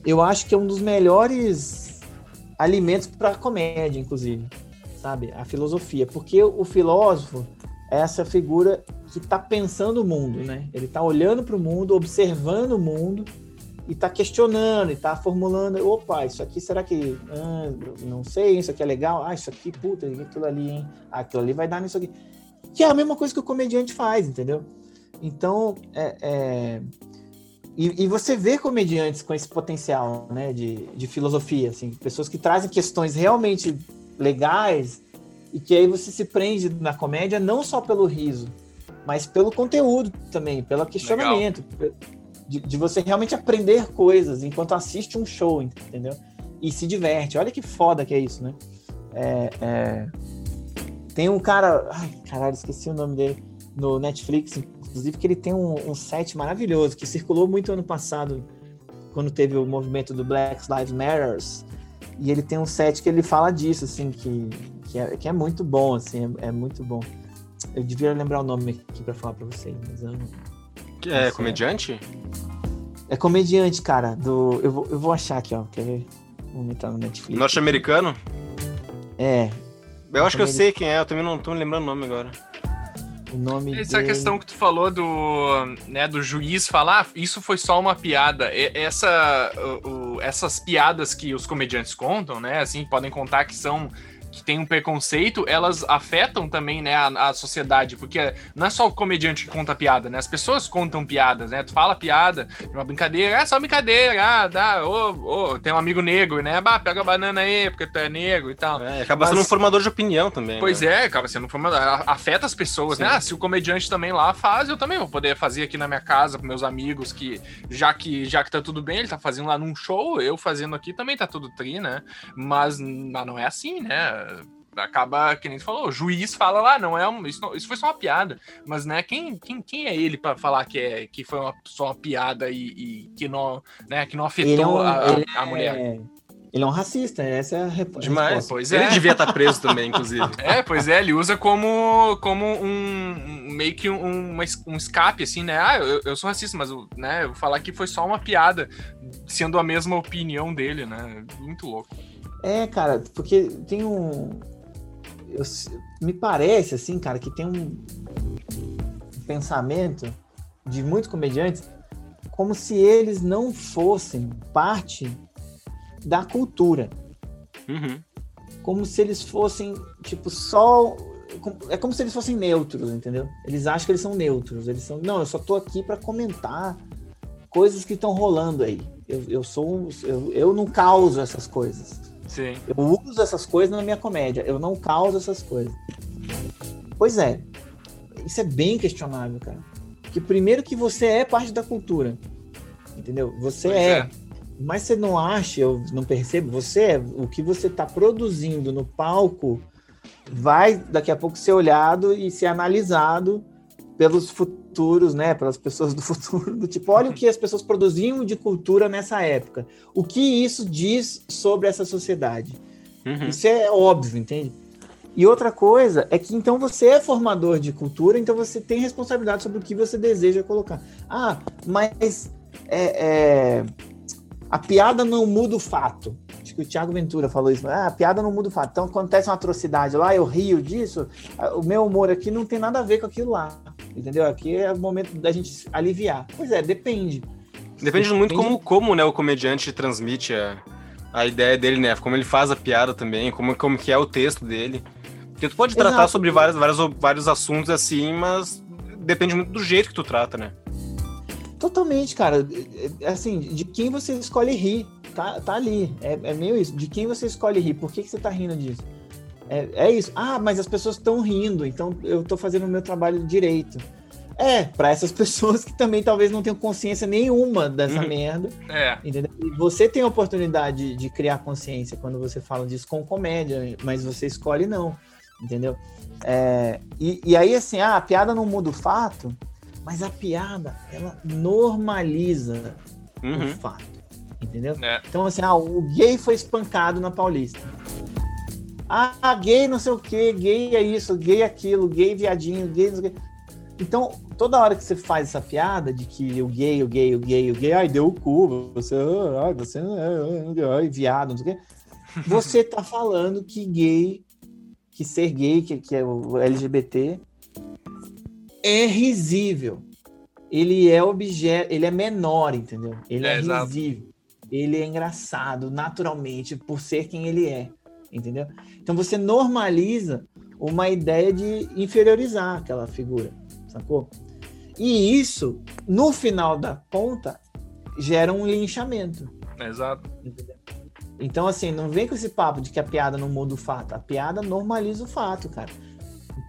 eu acho que é um dos melhores alimentos para comédia, inclusive, sabe? A filosofia, porque o filósofo é essa figura que está pensando o mundo, né? Ele está olhando para o mundo, observando o mundo e está questionando, e está formulando, opa, isso aqui será que, ah, não sei, isso aqui é legal, ah, isso aqui, puta, aquilo ali, hein? Ah, aquilo ali vai dar nisso aqui. Que é a mesma coisa que o comediante faz, entendeu? Então, é, é... E, e, você vê comediantes com esse potencial, né, de, de filosofia, assim, pessoas que trazem questões realmente legais e que aí você se prende na comédia não só pelo riso, mas pelo conteúdo também, pelo questionamento, de, de, você realmente aprender coisas enquanto assiste um show, entendeu? E se diverte. Olha que foda que é isso, né? É, é... Tem um cara, ai, caralho, esqueci o nome dele no Netflix, inclusive que ele tem um, um set maravilhoso que circulou muito ano passado quando teve o movimento do Black Lives Matters. E ele tem um set que ele fala disso assim que que é, que é muito bom assim é, é muito bom. Eu devia lembrar o nome aqui para falar para vocês mas eu não, é comediante? É comediante cara do eu vou, eu vou achar aqui ó quer ver? Vamos entrar no Netflix. Norte-americano? É. Eu acho que eu sei quem é eu também não tô me lembrando o nome agora o nome Essa dele... questão que tu falou do, né, do juiz falar, ah, isso foi só uma piada. Essa, o, essas piadas que os comediantes contam, né, assim, podem contar que são que tem um preconceito, elas afetam também, né, a, a, sociedade, porque não é só o comediante que conta piada, né? As pessoas contam piadas, né? Tu fala piada, uma brincadeira, é só brincadeira, ah, dá, ô, ô, tem um amigo negro, né? Bah, pega a banana aí, porque tu é negro e tal. É, acaba Mas, sendo um formador de opinião também. Pois né? é, acaba sendo um formador, afeta as pessoas, né? Sim. né? Ah, se o comediante também lá faz, eu também vou poder fazer aqui na minha casa com meus amigos, que já que já que tá tudo bem, ele tá fazendo lá num show, eu fazendo aqui também tá tudo tri, né? Mas, mas não é assim, né? Acaba, que nem tu falou, o juiz fala lá, não é um, isso, não, isso foi só uma piada, mas né, quem, quem, quem é ele para falar que, é, que foi uma, só uma piada e, e que não, né, que não afetou é um, a, a, a mulher? É... Ele é um racista, essa é a resposta. Demais, pois é. Ele devia estar tá preso também, inclusive. É, pois é, ele usa como, como um, meio que um, um escape, assim, né? Ah, eu, eu sou racista, mas né, eu vou falar que foi só uma piada, sendo a mesma opinião dele, né? Muito louco. É, cara, porque tem um, eu, me parece, assim, cara, que tem um pensamento de muitos comediantes como se eles não fossem parte da cultura. Uhum. Como se eles fossem, tipo, só. É como se eles fossem neutros, entendeu? Eles acham que eles são neutros. Eles são. Não, eu só tô aqui para comentar coisas que estão rolando aí. Eu, eu sou. Eu, eu não causo essas coisas. Sim. Eu uso essas coisas na minha comédia, eu não causo essas coisas. Pois é, isso é bem questionável, cara. Que primeiro que você é parte da cultura, entendeu? Você é. é. Mas você não acha, eu não percebo, você é. O que você está produzindo no palco vai daqui a pouco ser olhado e ser analisado pelos futuros, né, pelas pessoas do futuro, do tipo, olha o que as pessoas produziam de cultura nessa época. O que isso diz sobre essa sociedade? Uhum. Isso é óbvio, entende? E outra coisa é que então você é formador de cultura, então você tem responsabilidade sobre o que você deseja colocar. Ah, mas é, é, a piada não muda o fato que o Thiago Ventura falou isso. Ah, a piada não muda o fato. Então, acontece uma atrocidade lá, eu rio disso, o meu humor aqui não tem nada a ver com aquilo lá. Entendeu? Aqui é o momento da gente aliviar. Pois é, depende. Depende muito como, como né, o comediante transmite a, a ideia dele, né? Como ele faz a piada também, como, como que é o texto dele. Porque tu pode tratar Exato. sobre vários, vários, vários assuntos assim, mas depende muito do jeito que tu trata, né? Totalmente, cara. Assim, de quem você escolhe rir. tá, tá ali. É, é meio isso. De quem você escolhe rir? Por que, que você tá rindo disso? É, é isso. Ah, mas as pessoas estão rindo, então eu tô fazendo o meu trabalho direito. É, para essas pessoas que também talvez não tenham consciência nenhuma dessa uhum. merda. É. Entendeu? E você tem a oportunidade de, de criar consciência quando você fala disso com comédia, mas você escolhe não. Entendeu? É, e, e aí, assim, ah, a piada não muda o fato, mas a piada, ela normaliza uhum. o fato. Entendeu? É. Então, assim, ah, o gay foi espancado na Paulista. Ah, gay não sei o que, gay é isso, gay é aquilo, gay viadinho, gay não sei o que. Então, toda hora que você faz essa piada de que o gay, o gay, o gay, o gay, ai, deu o cu, você, ai, você ai, viado, não sei o quê. Você tá falando que gay, que ser gay, que, que é o LGBT, é risível. Ele é objeto, ele é menor, entendeu? Ele é, é risível. Ele é engraçado, naturalmente, por ser quem ele é, entendeu? Então você normaliza uma ideia de inferiorizar aquela figura sacou? E isso, no final da ponta, gera um linchamento. Exato. Entendeu? Então, assim, não vem com esse papo de que a piada não muda o fato. A piada normaliza o fato, cara.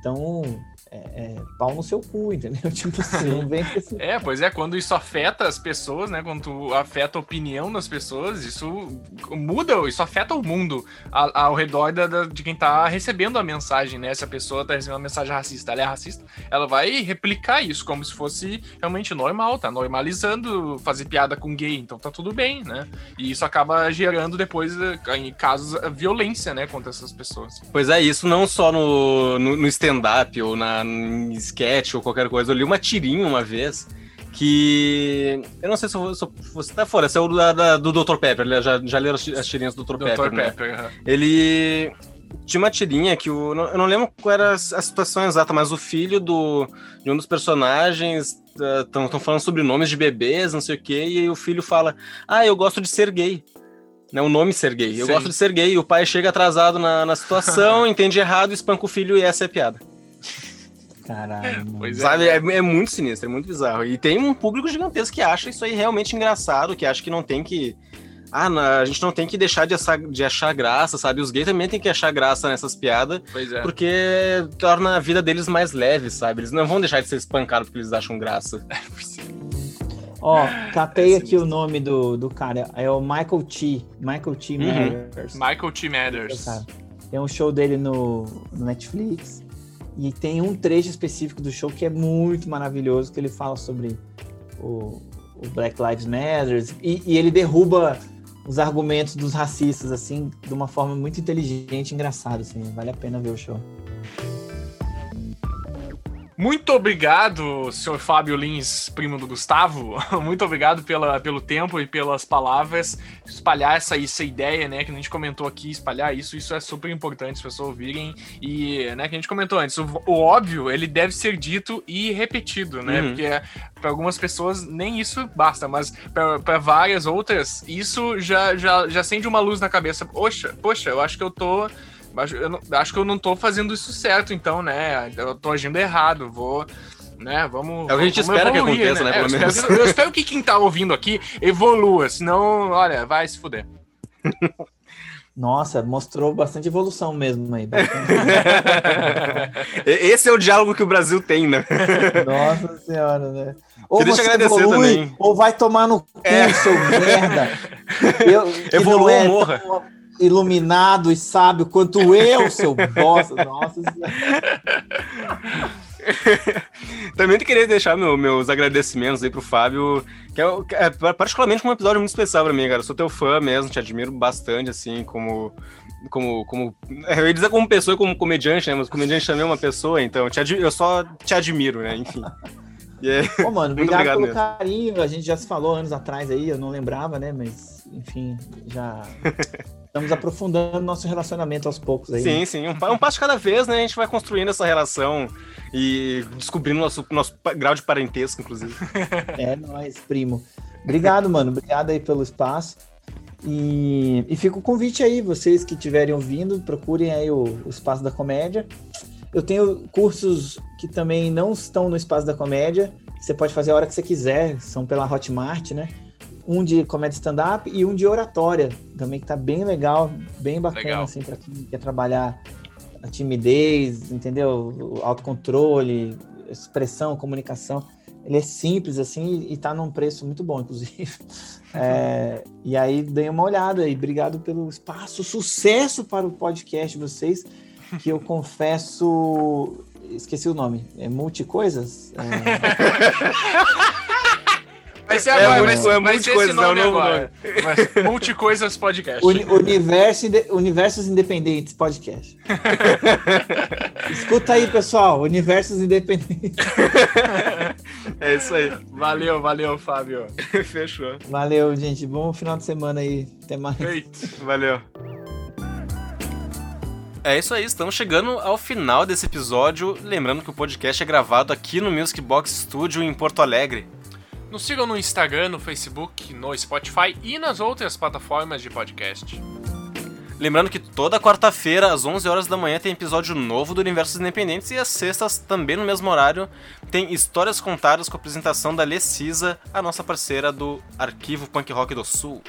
Então, é, é, pau no seu cu, entendeu? Tipo assim, não vem com esse... É, pois é, quando isso afeta as pessoas, né? Quando afeta a opinião das pessoas, isso muda, isso afeta o mundo ao, ao redor da, da, de quem tá recebendo a mensagem, né? Se a pessoa tá recebendo uma mensagem racista, ela é racista, ela vai replicar isso como se fosse realmente normal, tá normalizando fazer piada com gay, então tá tudo bem, né? E isso acaba gerando depois, em casos, violência, né, contra essas pessoas. Pois é, isso não só no, no, no stand-up ou na em sketch ou qualquer coisa. Eu li uma tirinha uma vez que. Eu não sei se, você tá fora, essa é o da, da, do Dr. Pepper, já, já leram as tirinhas do Dr. Pepper. Dr. Pepper, né? Ele. Tinha uma tirinha que o. Eu não lembro qual era a situação exata, mas o filho do, de um dos personagens estão uh, falando sobre nomes de bebês, não sei o quê, e aí o filho fala: Ah, eu gosto de ser gay né, o nome ser gay. Eu Sim. gosto de ser gay. E o pai chega atrasado na, na situação, entende errado, espanca o filho e essa é a piada. Caralho. Pois é. Sabe, é, é, muito sinistro, é muito bizarro. E tem um público gigantesco que acha isso aí realmente engraçado, que acha que não tem que. Ah, não, a gente não tem que deixar de achar, de achar graça, sabe? Os gays também tem que achar graça nessas piadas, é. porque torna a vida deles mais leve, sabe? Eles não vão deixar de ser espancados porque eles acham graça. Ó, oh, catei é aqui o nome do, do cara, é o Michael T. Michael T. Uhum. Matters. Michael T. Matters. Tem um show dele no, no Netflix. E tem um trecho específico do show que é muito maravilhoso, que ele fala sobre o, o Black Lives Matter e, e, ele derruba os argumentos dos racistas, assim, de uma forma muito inteligente e engraçada, assim. Vale a pena ver o show. Muito obrigado, senhor Fábio Lins, primo do Gustavo. Muito obrigado pela, pelo tempo e pelas palavras. Espalhar essa, essa ideia, né, que a gente comentou aqui, espalhar isso, isso é super importante as pessoas ouvirem. E, né, que a gente comentou antes, o, o óbvio, ele deve ser dito e repetido, né? Uhum. Porque para algumas pessoas nem isso basta, mas para várias outras, isso já, já, já acende uma luz na cabeça. Poxa, poxa, eu acho que eu tô eu não, acho que eu não tô fazendo isso certo, então, né? Eu tô agindo errado, vou. Né, vamos. É o que a gente espera evoluir, que aconteça, né? né? É, eu, espero, eu, espero, que quem tá ouvindo aqui evolua, senão, olha, vai se fuder. Nossa, mostrou bastante evolução mesmo aí. Esse é o diálogo que o Brasil tem, né? Nossa senhora, né? Ou você, você evolui, também. ou vai tomar no cu, é. seu merda. Eu, Evolua é morra. Iluminado e sábio quanto eu, seu bosta. Nossa Também queria deixar meu, meus agradecimentos aí pro Fábio, que é, é, particularmente um episódio muito especial pra mim, cara. Eu sou teu fã mesmo, te admiro bastante, assim, como. Como, como. Eu ia dizer como pessoa e como comediante, né? Mas comediante também é uma pessoa, então te eu só te admiro, né? Enfim. Yeah. Ô, mano, obrigado, obrigado pelo mesmo. carinho. A gente já se falou anos atrás aí, eu não lembrava, né? Mas, enfim, já Estamos aprofundando nosso relacionamento aos poucos aí. Sim, né? sim. Um, um, passo cada vez, né? A gente vai construindo essa relação e descobrindo nosso, nosso grau de parentesco, inclusive. É nóis, primo. Obrigado, mano. Obrigado aí pelo espaço. E, e fica o convite aí, vocês que estiverem ouvindo, procurem aí o, o Espaço da Comédia. Eu tenho cursos que também não estão no Espaço da Comédia. Você pode fazer a hora que você quiser, são pela Hotmart, né? Um de comédia stand-up e um de oratória, também que tá bem legal, bem bacana, Legal. assim, pra quem quer trabalhar a timidez, entendeu? O autocontrole, expressão, comunicação. Ele é simples, assim, e tá num preço muito bom, inclusive. É, e aí, dei uma olhada e obrigado pelo espaço. Sucesso para o podcast de vocês, que eu confesso... Esqueci o nome. É Multicoisas? É... Vai ser É, agora, multi- vai, é vai ser esse é nome novo agora. Vai- Multicoisas Podcast. Uni- Universo, Universos Independentes Podcast. Escuta aí, pessoal. Universos Independentes. É isso aí. Valeu, valeu, Fábio. Fechou. Valeu, gente. Bom final de semana aí. Até mais. Feito. Valeu. É isso aí, estamos chegando ao final desse episódio. Lembrando que o podcast é gravado aqui no Music Box Studio em Porto Alegre. Nos sigam no Instagram, no Facebook, no Spotify e nas outras plataformas de podcast. Lembrando que toda quarta-feira, às 11 horas da manhã, tem episódio novo do Universos Independentes e às sextas, também no mesmo horário, tem histórias contadas com a apresentação da Lecisa, a nossa parceira do Arquivo Punk Rock do Sul.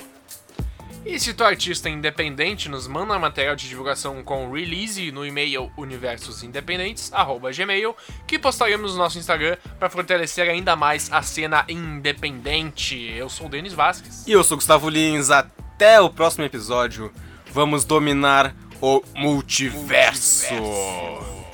E se tu é artista independente, nos manda material de divulgação com release no e-mail universosindependentes@gmail, que postaremos no nosso Instagram para fortalecer ainda mais a cena independente. Eu sou o Denis Vasquez. E eu sou Gustavo Lins, até o próximo episódio. Vamos dominar o multiverso. Multiverso.